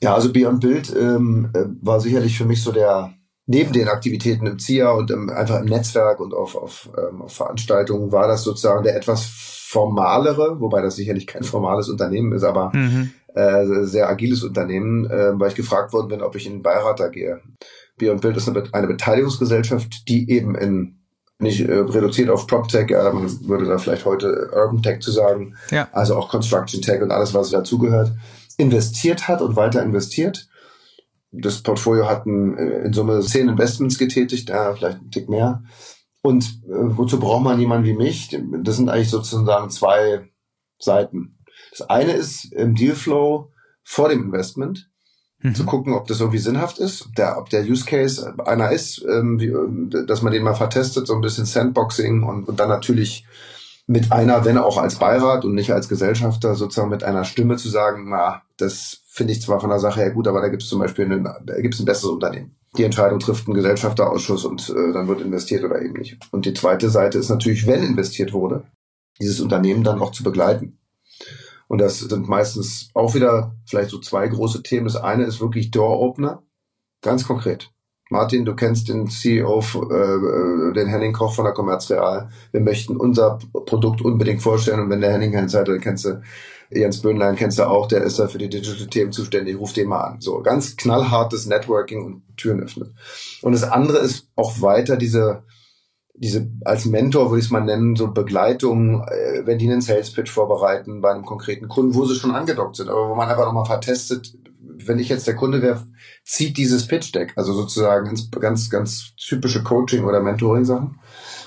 Ja, also Beyond Build ähm, äh, war sicherlich für mich so der, neben den Aktivitäten im ZIA und im, einfach im Netzwerk und auf, auf, ähm, auf Veranstaltungen war das sozusagen der etwas formalere, wobei das sicherlich kein formales Unternehmen ist, aber mhm. äh, sehr agiles Unternehmen, äh, weil ich gefragt worden bin, ob ich in den Beirat da gehe. Beyond Build ist eine, eine Beteiligungsgesellschaft, die eben in nicht äh, reduziert auf PropTech, äh, man würde da vielleicht heute Urban Tech zu sagen, ja. also auch Construction Tech und alles, was dazugehört, investiert hat und weiter investiert. Das Portfolio hat ein, äh, in Summe zehn Investments getätigt, ja, vielleicht ein Tick mehr. Und äh, wozu braucht man jemanden wie mich? Das sind eigentlich sozusagen zwei Seiten. Das eine ist im Dealflow vor dem Investment mhm. zu gucken, ob das irgendwie sinnhaft ist, der, ob der Use Case einer ist, ähm, wie, äh, dass man den mal vertestet, so ein bisschen Sandboxing und, und dann natürlich mit einer, wenn auch als Beirat und nicht als Gesellschafter, sozusagen mit einer Stimme zu sagen, na, das finde ich zwar von der Sache her gut, aber da gibt es zum Beispiel einen, da gibt es ein besseres Unternehmen die Entscheidung trifft ein Gesellschafterausschuss und äh, dann wird investiert oder eben nicht. Und die zweite Seite ist natürlich, wenn investiert wurde, dieses Unternehmen dann auch zu begleiten. Und das sind meistens auch wieder vielleicht so zwei große Themen. Das eine ist wirklich Door-Opener, ganz konkret. Martin, du kennst den CEO, äh, den Henning Koch von der Commerzreal. Wir möchten unser Produkt unbedingt vorstellen und wenn der Henning keine Zeit hat, dann kennst du Jens Böhnlein kennst du auch, der ist da für die Digital-Themen zuständig, ruf den mal an. So, ganz knallhartes Networking und Türen öffnet. Und das andere ist auch weiter diese, diese als Mentor würde ich es mal nennen, so Begleitung, äh, wenn die einen Sales Pitch vorbereiten bei einem konkreten Kunden, wo sie schon angedockt sind, aber wo man einfach nochmal vertestet, wenn ich jetzt der Kunde wäre, zieht dieses Pitch Deck, also sozusagen ganz, ganz, ganz typische Coaching- oder Mentoring-Sachen.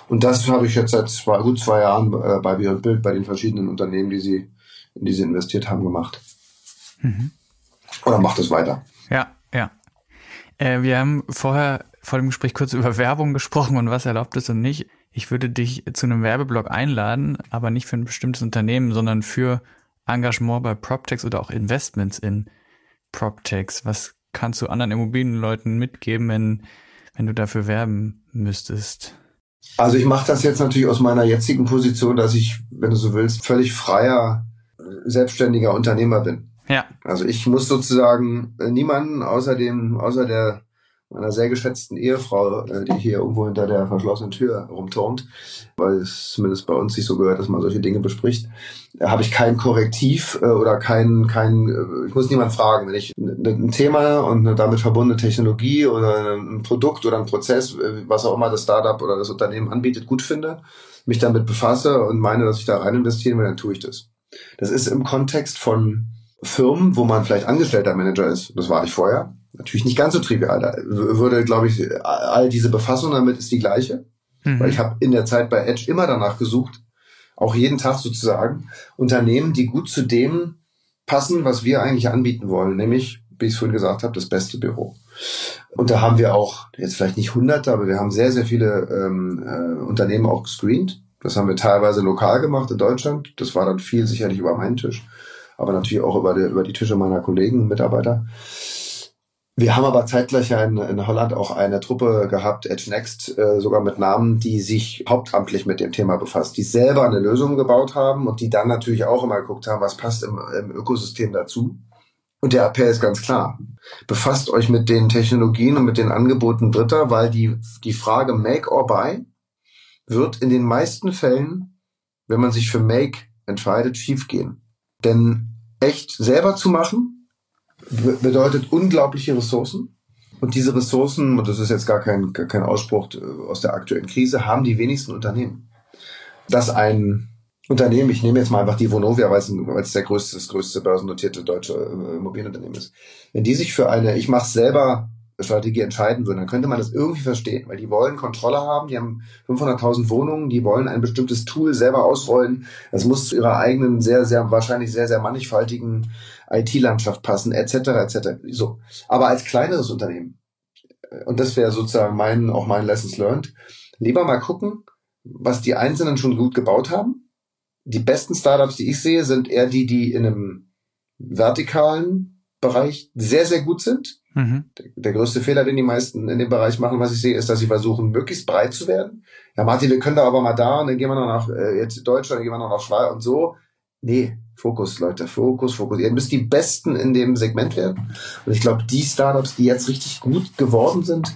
Und das habe ich jetzt seit zwei, gut zwei Jahren äh, bei Bild, bei den verschiedenen Unternehmen, die sie, in die sie investiert haben, gemacht. Mhm. Oder macht es weiter. Ja, ja. Äh, wir haben vorher vor dem Gespräch kurz über Werbung gesprochen und was erlaubt ist und nicht. Ich würde dich zu einem Werbeblock einladen, aber nicht für ein bestimmtes Unternehmen, sondern für Engagement bei PropTechs oder auch Investments in PropTechs. Was kannst du anderen Immobilienleuten mitgeben, wenn, wenn du dafür werben müsstest? Also ich mache das jetzt natürlich aus meiner jetzigen Position, dass ich, wenn du so willst, völlig freier, selbstständiger Unternehmer bin. Ja. Also ich muss sozusagen niemanden außer dem, außer der meiner sehr geschätzten Ehefrau, äh, die hier irgendwo hinter der verschlossenen Tür rumturnt, weil es zumindest bei uns sich so gehört, dass man solche Dinge bespricht, habe ich kein Korrektiv äh, oder kein, kein, äh, ich muss niemand fragen, wenn ich ein Thema und eine damit verbundene Technologie oder ein Produkt oder ein Prozess, was auch immer das Startup oder das Unternehmen anbietet, gut finde, mich damit befasse und meine, dass ich da rein investieren will, dann tue ich das. Das ist im Kontext von Firmen, wo man vielleicht Angestellter Manager ist, das war ich vorher, natürlich nicht ganz so trivial. Da würde, glaube ich, all diese Befassung damit ist die gleiche. Mhm. Weil ich habe in der Zeit bei Edge immer danach gesucht, auch jeden Tag sozusagen, Unternehmen, die gut zu dem passen, was wir eigentlich anbieten wollen, nämlich, wie ich es vorhin gesagt habe, das beste Büro. Und da haben wir auch, jetzt vielleicht nicht hunderte, aber wir haben sehr, sehr viele ähm, äh, Unternehmen auch gescreent. Das haben wir teilweise lokal gemacht in Deutschland. Das war dann viel sicherlich über meinen Tisch, aber natürlich auch über die, über die Tische meiner Kollegen, und Mitarbeiter. Wir haben aber zeitgleich in, in Holland auch eine Truppe gehabt, Edge Next, äh, sogar mit Namen, die sich hauptamtlich mit dem Thema befasst, die selber eine Lösung gebaut haben und die dann natürlich auch immer geguckt haben, was passt im, im Ökosystem dazu. Und der Appell ist ganz klar. Befasst euch mit den Technologien und mit den Angeboten Dritter, weil die, die Frage Make or Buy wird in den meisten Fällen, wenn man sich für Make entscheidet, schiefgehen. Denn echt selber zu machen, bedeutet unglaubliche Ressourcen. Und diese Ressourcen, und das ist jetzt gar kein, kein Ausspruch äh, aus der aktuellen Krise, haben die wenigsten Unternehmen. Dass ein Unternehmen, ich nehme jetzt mal einfach die Vonovia, weil es, weil es der größte, das größte börsennotierte deutsche äh, Immobilienunternehmen ist. Wenn die sich für eine, ich mache selber Strategie entscheiden würden, dann könnte man das irgendwie verstehen, weil die wollen Kontrolle haben, die haben 500.000 Wohnungen, die wollen ein bestimmtes Tool selber ausrollen. Das muss zu ihrer eigenen, sehr, sehr, wahrscheinlich sehr, sehr mannigfaltigen IT-Landschaft passen, etc., etc. So. Aber als kleineres Unternehmen, und das wäre sozusagen mein, auch mein Lessons learned, lieber mal gucken, was die Einzelnen schon gut gebaut haben. Die besten Startups, die ich sehe, sind eher die, die in einem vertikalen Bereich sehr, sehr gut sind. Mhm. Der, größte Fehler, den die meisten in dem Bereich machen, was ich sehe, ist, dass sie versuchen, möglichst breit zu werden. Ja, Martin, wir können da aber mal da und dann gehen wir noch nach äh, jetzt Deutschland, dann gehen wir noch nach Schweiz und so. Nee, Fokus, Leute, Fokus, Fokus. Ihr müsst die Besten in dem Segment werden. Und ich glaube, die Startups, die jetzt richtig gut geworden sind,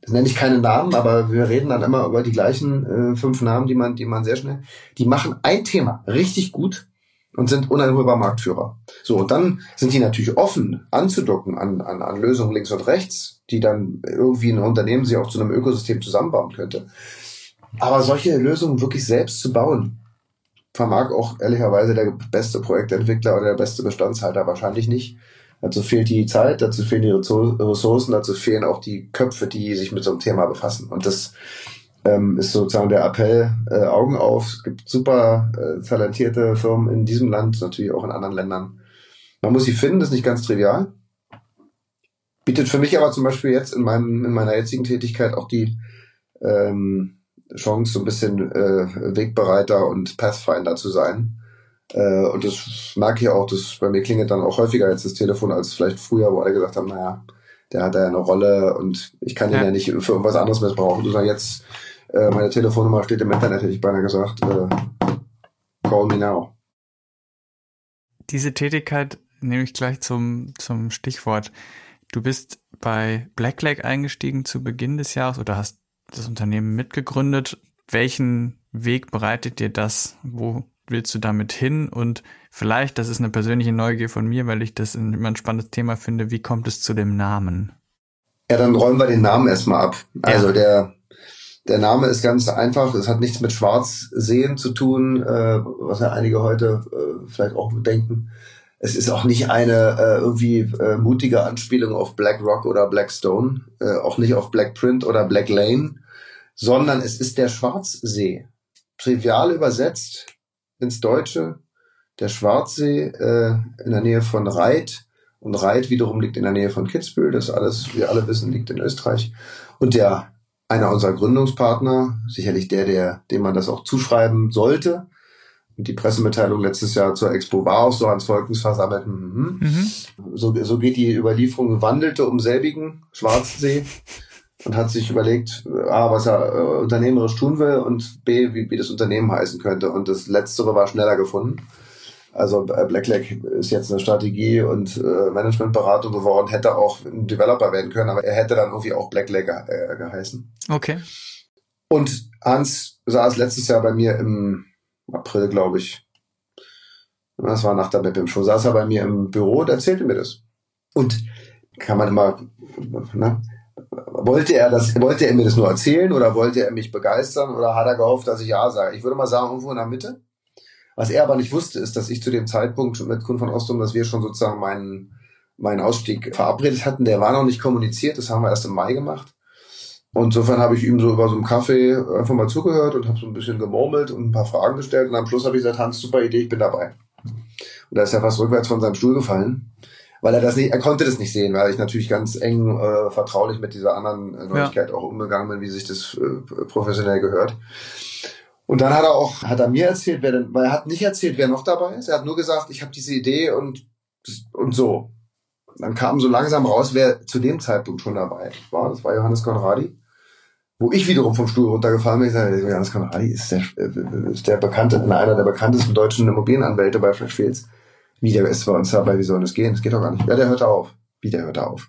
das nenne ich keine Namen, aber wir reden dann immer über die gleichen äh, fünf Namen, die man, die man sehr schnell, die machen ein Thema richtig gut und sind uneinholbar Marktführer. So, und dann sind die natürlich offen anzudocken an, an, an Lösungen links und rechts, die dann irgendwie ein Unternehmen sich auch zu einem Ökosystem zusammenbauen könnte. Aber solche Lösungen wirklich selbst zu bauen, vermag auch ehrlicherweise der beste Projektentwickler oder der beste Bestandshalter wahrscheinlich nicht. Dazu fehlt die Zeit, dazu fehlen die Ressourcen, dazu fehlen auch die Köpfe, die sich mit so einem Thema befassen. Und das ähm, ist sozusagen der Appell, äh, Augen auf. Es gibt super äh, talentierte Firmen in diesem Land, natürlich auch in anderen Ländern. Man muss sie finden, das ist nicht ganz trivial. Bietet für mich aber zum Beispiel jetzt in, meinem, in meiner jetzigen Tätigkeit auch die ähm, Chance, so ein bisschen äh, Wegbereiter und Pathfinder zu sein. Äh, und das merke ich auch, dass bei mir klingelt dann auch häufiger jetzt das Telefon als vielleicht früher, wo alle gesagt haben, naja, der hat da ja eine Rolle und ich kann ja. ihn ja nicht für irgendwas anderes missbrauchen. Du sagst jetzt, äh, meine Telefonnummer steht im Internet, hätte ich beinahe gesagt, äh, call me now. Diese Tätigkeit nehme ich gleich zum, zum Stichwort. Du bist bei Blackleg eingestiegen zu Beginn des Jahres oder hast das Unternehmen mitgegründet. Welchen Weg bereitet dir das? Wo willst du damit hin? Und vielleicht, das ist eine persönliche Neugier von mir, weil ich das immer ein spannendes Thema finde, wie kommt es zu dem Namen? Ja, dann räumen wir den Namen erstmal ab. Also ja. der, Der Name ist ganz einfach. Es hat nichts mit Schwarzsehen zu tun, äh, was ja einige heute äh, vielleicht auch denken. Es ist auch nicht eine äh, irgendwie äh, mutige Anspielung auf Black Rock oder Blackstone, äh, auch nicht auf Black Print oder Black Lane, sondern es ist der Schwarzsee. Trivial übersetzt ins Deutsche, der Schwarzsee äh, in der Nähe von Reit. Und Reit wiederum liegt in der Nähe von Kitzbühel. Das alles, wir alle wissen, liegt in Österreich. Und der einer unserer Gründungspartner, sicherlich der, der, dem man das auch zuschreiben sollte. Und die Pressemitteilung letztes Jahr zur Expo war auch so ans Volkens versammelt. Mhm. Mhm. So, so geht die Überlieferung, wandelte um selbigen Schwarzsee und hat sich überlegt, A, was er äh, unternehmerisch tun will und B, wie, wie das Unternehmen heißen könnte. Und das Letztere war schneller gefunden. Also äh, Blackleg ist jetzt eine Strategie- und äh, Managementberatung geworden, hätte auch ein Developer werden können, aber er hätte dann irgendwie auch Blackleg äh, geheißen. Okay. Und Hans saß letztes Jahr bei mir im April, glaube ich. Das war nach der BIM Show. Saß er bei mir im Büro und erzählte mir das. Und kann man immer, ne? wollte er das, wollte er mir das nur erzählen oder wollte er mich begeistern oder hat er gehofft, dass ich ja sage? Ich würde mal sagen, irgendwo in der Mitte. Was er aber nicht wusste, ist, dass ich zu dem Zeitpunkt mit Kuhn von Ostum, dass wir schon sozusagen meinen, meinen Ausstieg verabredet hatten. Der war noch nicht kommuniziert, das haben wir erst im Mai gemacht. Und insofern habe ich ihm so über so einen Kaffee einfach mal zugehört und habe so ein bisschen gemurmelt und ein paar Fragen gestellt. Und am Schluss habe ich gesagt, Hans, super Idee, ich bin dabei. Und da ist er fast rückwärts von seinem Stuhl gefallen, weil er das nicht, er konnte das nicht sehen, weil ich natürlich ganz eng äh, vertraulich mit dieser anderen Neuigkeit ja. auch umgegangen bin, wie sich das äh, professionell gehört. Und dann hat er auch, hat er mir erzählt, wer denn, weil er hat nicht erzählt, wer noch dabei ist. Er hat nur gesagt, ich habe diese Idee und, und so. Dann kam so langsam raus, wer zu dem Zeitpunkt schon dabei war. Das war Johannes Konradi. Wo ich wiederum vom Stuhl runtergefallen bin, ich sage, Johannes Konradi ist der, ist der bekannte, einer der bekanntesten deutschen Immobilienanwälte bei Freshfields. Wie der ist bei uns dabei, wie soll das gehen? Das geht doch gar nicht. Ja, der hört auf. Wie der hört auf.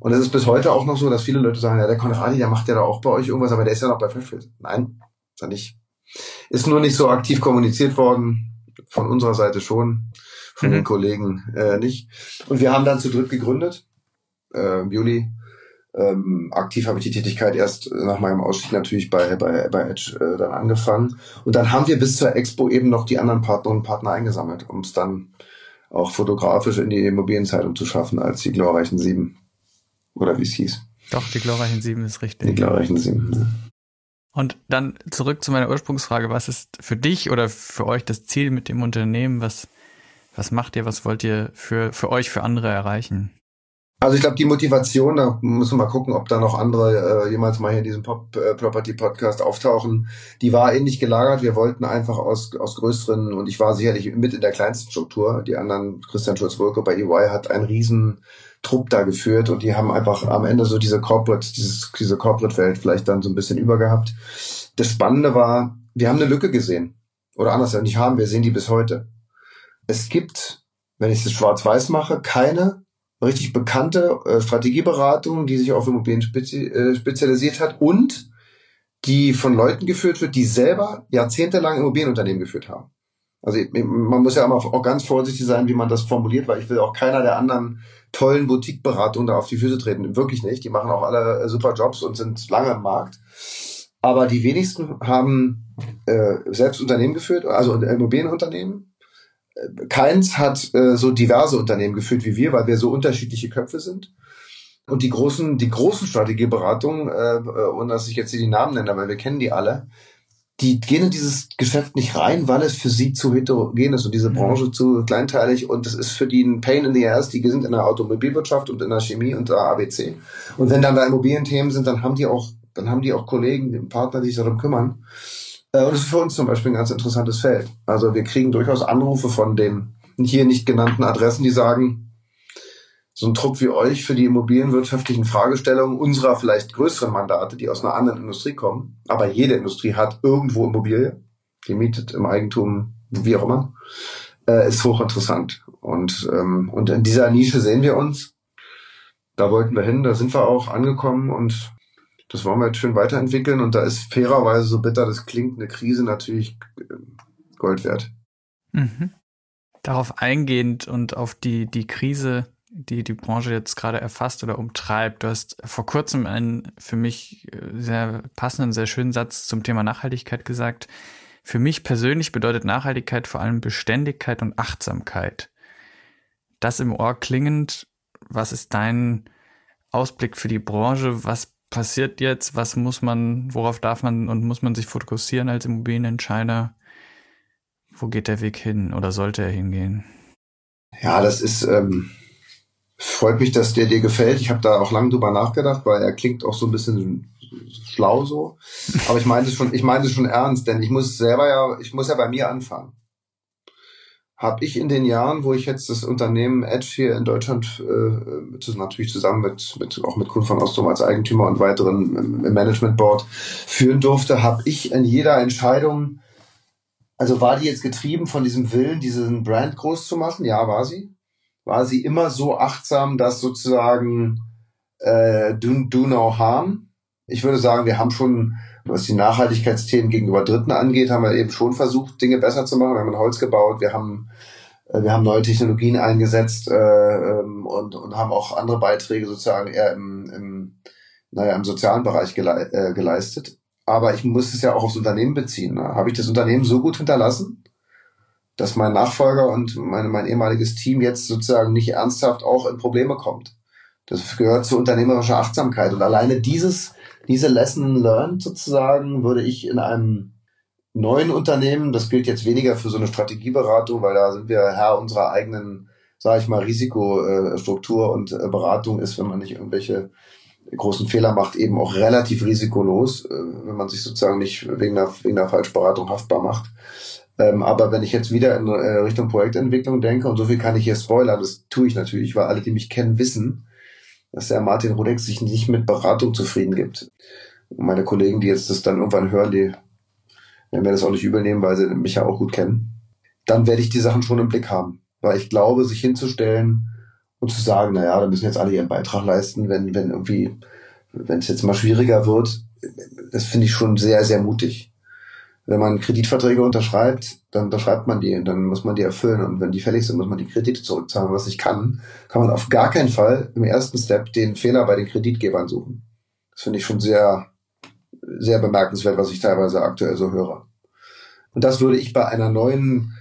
Und es ist bis heute auch noch so, dass viele Leute sagen, ja, der Konradi, der macht ja da auch bei euch irgendwas, aber der ist ja noch bei Freshfields. Nein, ist er nicht. Ist nur nicht so aktiv kommuniziert worden. Von unserer Seite schon, von mhm. den Kollegen äh, nicht. Und wir haben dann zu dritt gegründet, äh, im Juli. Ähm, aktiv habe ich die Tätigkeit erst nach meinem Ausstieg natürlich bei, bei, bei Edge äh, dann angefangen. Und dann haben wir bis zur Expo eben noch die anderen Partner und Partner eingesammelt, um es dann auch fotografisch in die Immobilienzeitung zu schaffen, als die glorreichen Sieben. Oder wie es hieß. Doch, die glorreichen Sieben ist richtig. Die glorreichen Sieben. Und dann zurück zu meiner Ursprungsfrage. Was ist für dich oder für euch das Ziel mit dem Unternehmen? Was, was macht ihr? Was wollt ihr für, für euch, für andere erreichen? Also ich glaube, die Motivation, da müssen wir mal gucken, ob da noch andere äh, jemals mal hier in diesem Pop äh, Property Podcast auftauchen. Die war ähnlich gelagert. Wir wollten einfach aus, aus größeren, und ich war sicherlich mit in der kleinsten Struktur. Die anderen, Christian Schulz-Wolke bei EY hat einen riesen Trupp da geführt und die haben einfach am Ende so diese Corporate, dieses, diese Corporate-Welt vielleicht dann so ein bisschen übergehabt. Das Spannende war, wir haben eine Lücke gesehen. Oder anders, nicht haben, wir sehen die bis heute. Es gibt, wenn ich das schwarz-weiß mache, keine richtig bekannte äh, Strategieberatung, die sich auf Immobilien spezi äh, spezialisiert hat und die von Leuten geführt wird, die selber jahrzehntelang Immobilienunternehmen geführt haben. Also man muss ja immer auch ganz vorsichtig sein, wie man das formuliert, weil ich will auch keiner der anderen tollen Boutique-Beratungen da auf die Füße treten. Wirklich nicht. Die machen auch alle super Jobs und sind lange im Markt. Aber die wenigsten haben äh, selbst Unternehmen geführt, also Immobilienunternehmen. Keins hat äh, so diverse Unternehmen geführt wie wir, weil wir so unterschiedliche Köpfe sind. Und die großen, die großen Strategieberatungen, äh, äh ohne dass ich jetzt hier die Namen nenne, weil wir kennen die alle, die gehen in dieses Geschäft nicht rein, weil es für sie zu heterogen ist und diese mhm. Branche zu kleinteilig und es ist für die ein Pain in the ass. Die sind in der Automobilwirtschaft und in der Chemie und der ABC. Und wenn dann da Immobilienthemen sind, dann haben die auch, dann haben die auch Kollegen, Partner, die sich darum kümmern. Äh, und das ist für uns zum Beispiel ein ganz interessantes Feld. Also wir kriegen durchaus Anrufe von den hier nicht genannten Adressen, die sagen, so ein Trupp wie euch für die immobilienwirtschaftlichen Fragestellungen unserer vielleicht größeren Mandate, die aus einer anderen Industrie kommen. Aber jede Industrie hat irgendwo Immobilie, gemietet im Eigentum, wie auch immer, äh, ist hochinteressant. Und, ähm, und in dieser Nische sehen wir uns. Da wollten wir hin, da sind wir auch angekommen und das wollen wir jetzt schön weiterentwickeln. Und da ist fairerweise, so bitter das klingt, eine Krise natürlich äh, Gold wert. Mhm. Darauf eingehend und auf die, die Krise die die Branche jetzt gerade erfasst oder umtreibt. Du hast vor kurzem einen für mich äh, sehr passenden, sehr schönen Satz zum Thema Nachhaltigkeit gesagt. Für mich persönlich bedeutet Nachhaltigkeit vor allem Beständigkeit und Achtsamkeit. Das im Ohr klingend, was ist dein Ausblick für die Branche? Was passiert jetzt? Was muss man, worauf darf man und muss man sich fokussieren als Immobilienentscheider? Wo geht der Weg hin oder sollte er hingehen? Ja, das ist, ähm, freut mich, dass der dir gefällt. Ich habe da auch lange drüber nachgedacht, weil er klingt auch so ein bisschen schlau so. Aber ich meine es schon, ich meine es schon ernst, denn ich muss selber ja, ich muss ja bei mir anfangen. Habe ich in den Jahren, wo ich jetzt das Unternehmen Edge hier in Deutschland äh, natürlich zusammen mit, mit auch mit Kunden von Ostrom als Eigentümer und weiteren im Management Board führen durfte, habe ich in jeder Entscheidung also war die jetzt getrieben von diesem Willen, diesen Brand groß zu machen? Ja, war sie. War sie immer so achtsam, dass sozusagen äh, do, do no harm? Ich würde sagen, wir haben schon, was die Nachhaltigkeitsthemen gegenüber Dritten angeht, haben wir eben schon versucht, Dinge besser zu machen. Wir haben Holz gebaut, wir haben äh, wir haben neue Technologien eingesetzt äh, ähm, und, und haben auch andere Beiträge sozusagen eher im, im, naja, im sozialen Bereich gele äh, geleistet aber ich muss es ja auch aufs Unternehmen beziehen. Ne? Habe ich das Unternehmen so gut hinterlassen, dass mein Nachfolger und meine, mein ehemaliges Team jetzt sozusagen nicht ernsthaft auch in Probleme kommt? Das gehört zur unternehmerischer Achtsamkeit. Und alleine dieses, diese Lesson learned sozusagen würde ich in einem neuen Unternehmen, das gilt jetzt weniger für so eine Strategieberatung, weil da sind wir Herr unserer eigenen, sage ich mal, Risikostruktur und äh, Beratung ist, wenn man nicht irgendwelche großen Fehler macht, eben auch relativ risikolos, äh, wenn man sich sozusagen nicht wegen einer, wegen einer Falschberatung haftbar macht. Ähm, aber wenn ich jetzt wieder in äh, Richtung Projektentwicklung denke, und so viel kann ich hier spoilern, das tue ich natürlich, weil alle, die mich kennen, wissen, dass der Martin Rudeck sich nicht mit Beratung zufrieden gibt. Und meine Kollegen, die jetzt das dann irgendwann hören, die werden mir das auch nicht übernehmen, weil sie mich ja auch gut kennen. Dann werde ich die Sachen schon im Blick haben. Weil ich glaube, sich hinzustellen, und zu sagen, naja, da müssen jetzt alle ihren Beitrag leisten, wenn, wenn irgendwie, wenn es jetzt mal schwieriger wird, das finde ich schon sehr, sehr mutig. Wenn man Kreditverträge unterschreibt, dann unterschreibt man die und dann muss man die erfüllen und wenn die fällig sind, muss man die Kredite zurückzahlen. Was ich kann, kann man auf gar keinen Fall im ersten Step den Fehler bei den Kreditgebern suchen. Das finde ich schon sehr, sehr bemerkenswert, was ich teilweise aktuell so höre. Und das würde ich bei einer neuen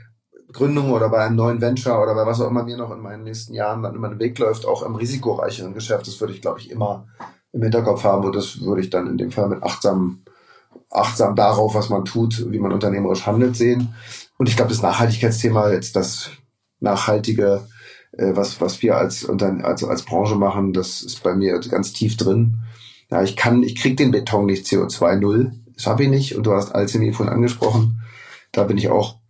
Gründung oder bei einem neuen Venture oder bei was auch immer mir noch in meinen nächsten Jahren dann immer den Weg läuft, auch im risikoreicheren Geschäft, das würde ich, glaube ich, immer im Hinterkopf haben und das würde ich dann in dem Fall mit achtsam, achtsam darauf, was man tut, wie man unternehmerisch handelt, sehen. Und ich glaube, das Nachhaltigkeitsthema, jetzt das nachhaltige, äh, was, was wir als, als, als Branche machen, das ist bei mir ganz tief drin. Ja, ich kann, ich krieg den Beton nicht CO2 null. Das habe ich nicht. Und du hast Alchemie vorhin angesprochen. Da bin ich auch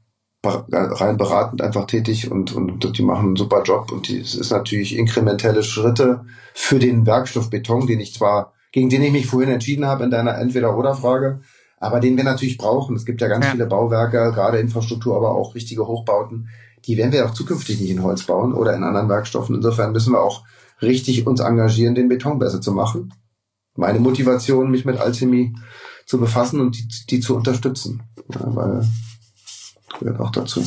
rein beratend einfach tätig und, und die machen einen super Job und es ist natürlich inkrementelle Schritte für den Werkstoffbeton, den ich zwar, gegen den ich mich vorhin entschieden habe in deiner Entweder-Oder-Frage, aber den wir natürlich brauchen. Es gibt ja ganz ja. viele Bauwerke, gerade Infrastruktur, aber auch wichtige Hochbauten. Die werden wir auch zukünftig nicht in Holz bauen oder in anderen Werkstoffen. Insofern müssen wir auch richtig uns engagieren, den Beton besser zu machen. Meine Motivation, mich mit Alchemie zu befassen und die, die zu unterstützen. Ja, weil gehört auch dazu.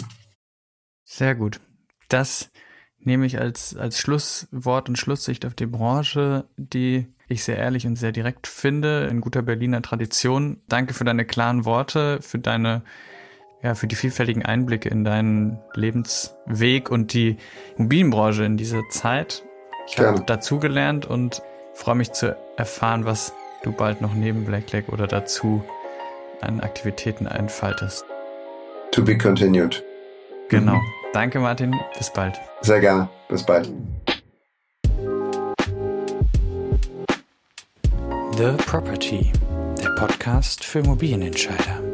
Sehr gut. Das nehme ich als, als Schlusswort und Schlusssicht auf die Branche, die ich sehr ehrlich und sehr direkt finde, in guter Berliner Tradition. Danke für deine klaren Worte, für deine, ja, für die vielfältigen Einblicke in deinen Lebensweg und die Immobilienbranche in dieser Zeit. Ich habe dazugelernt und freue mich zu erfahren, was du bald noch neben Blackleg oder dazu an Aktivitäten einfaltest. To be continued. Genau. Danke, Martin. Bis bald. Sehr gerne. Bis bald. The Property, der Podcast für Immobilienentscheider.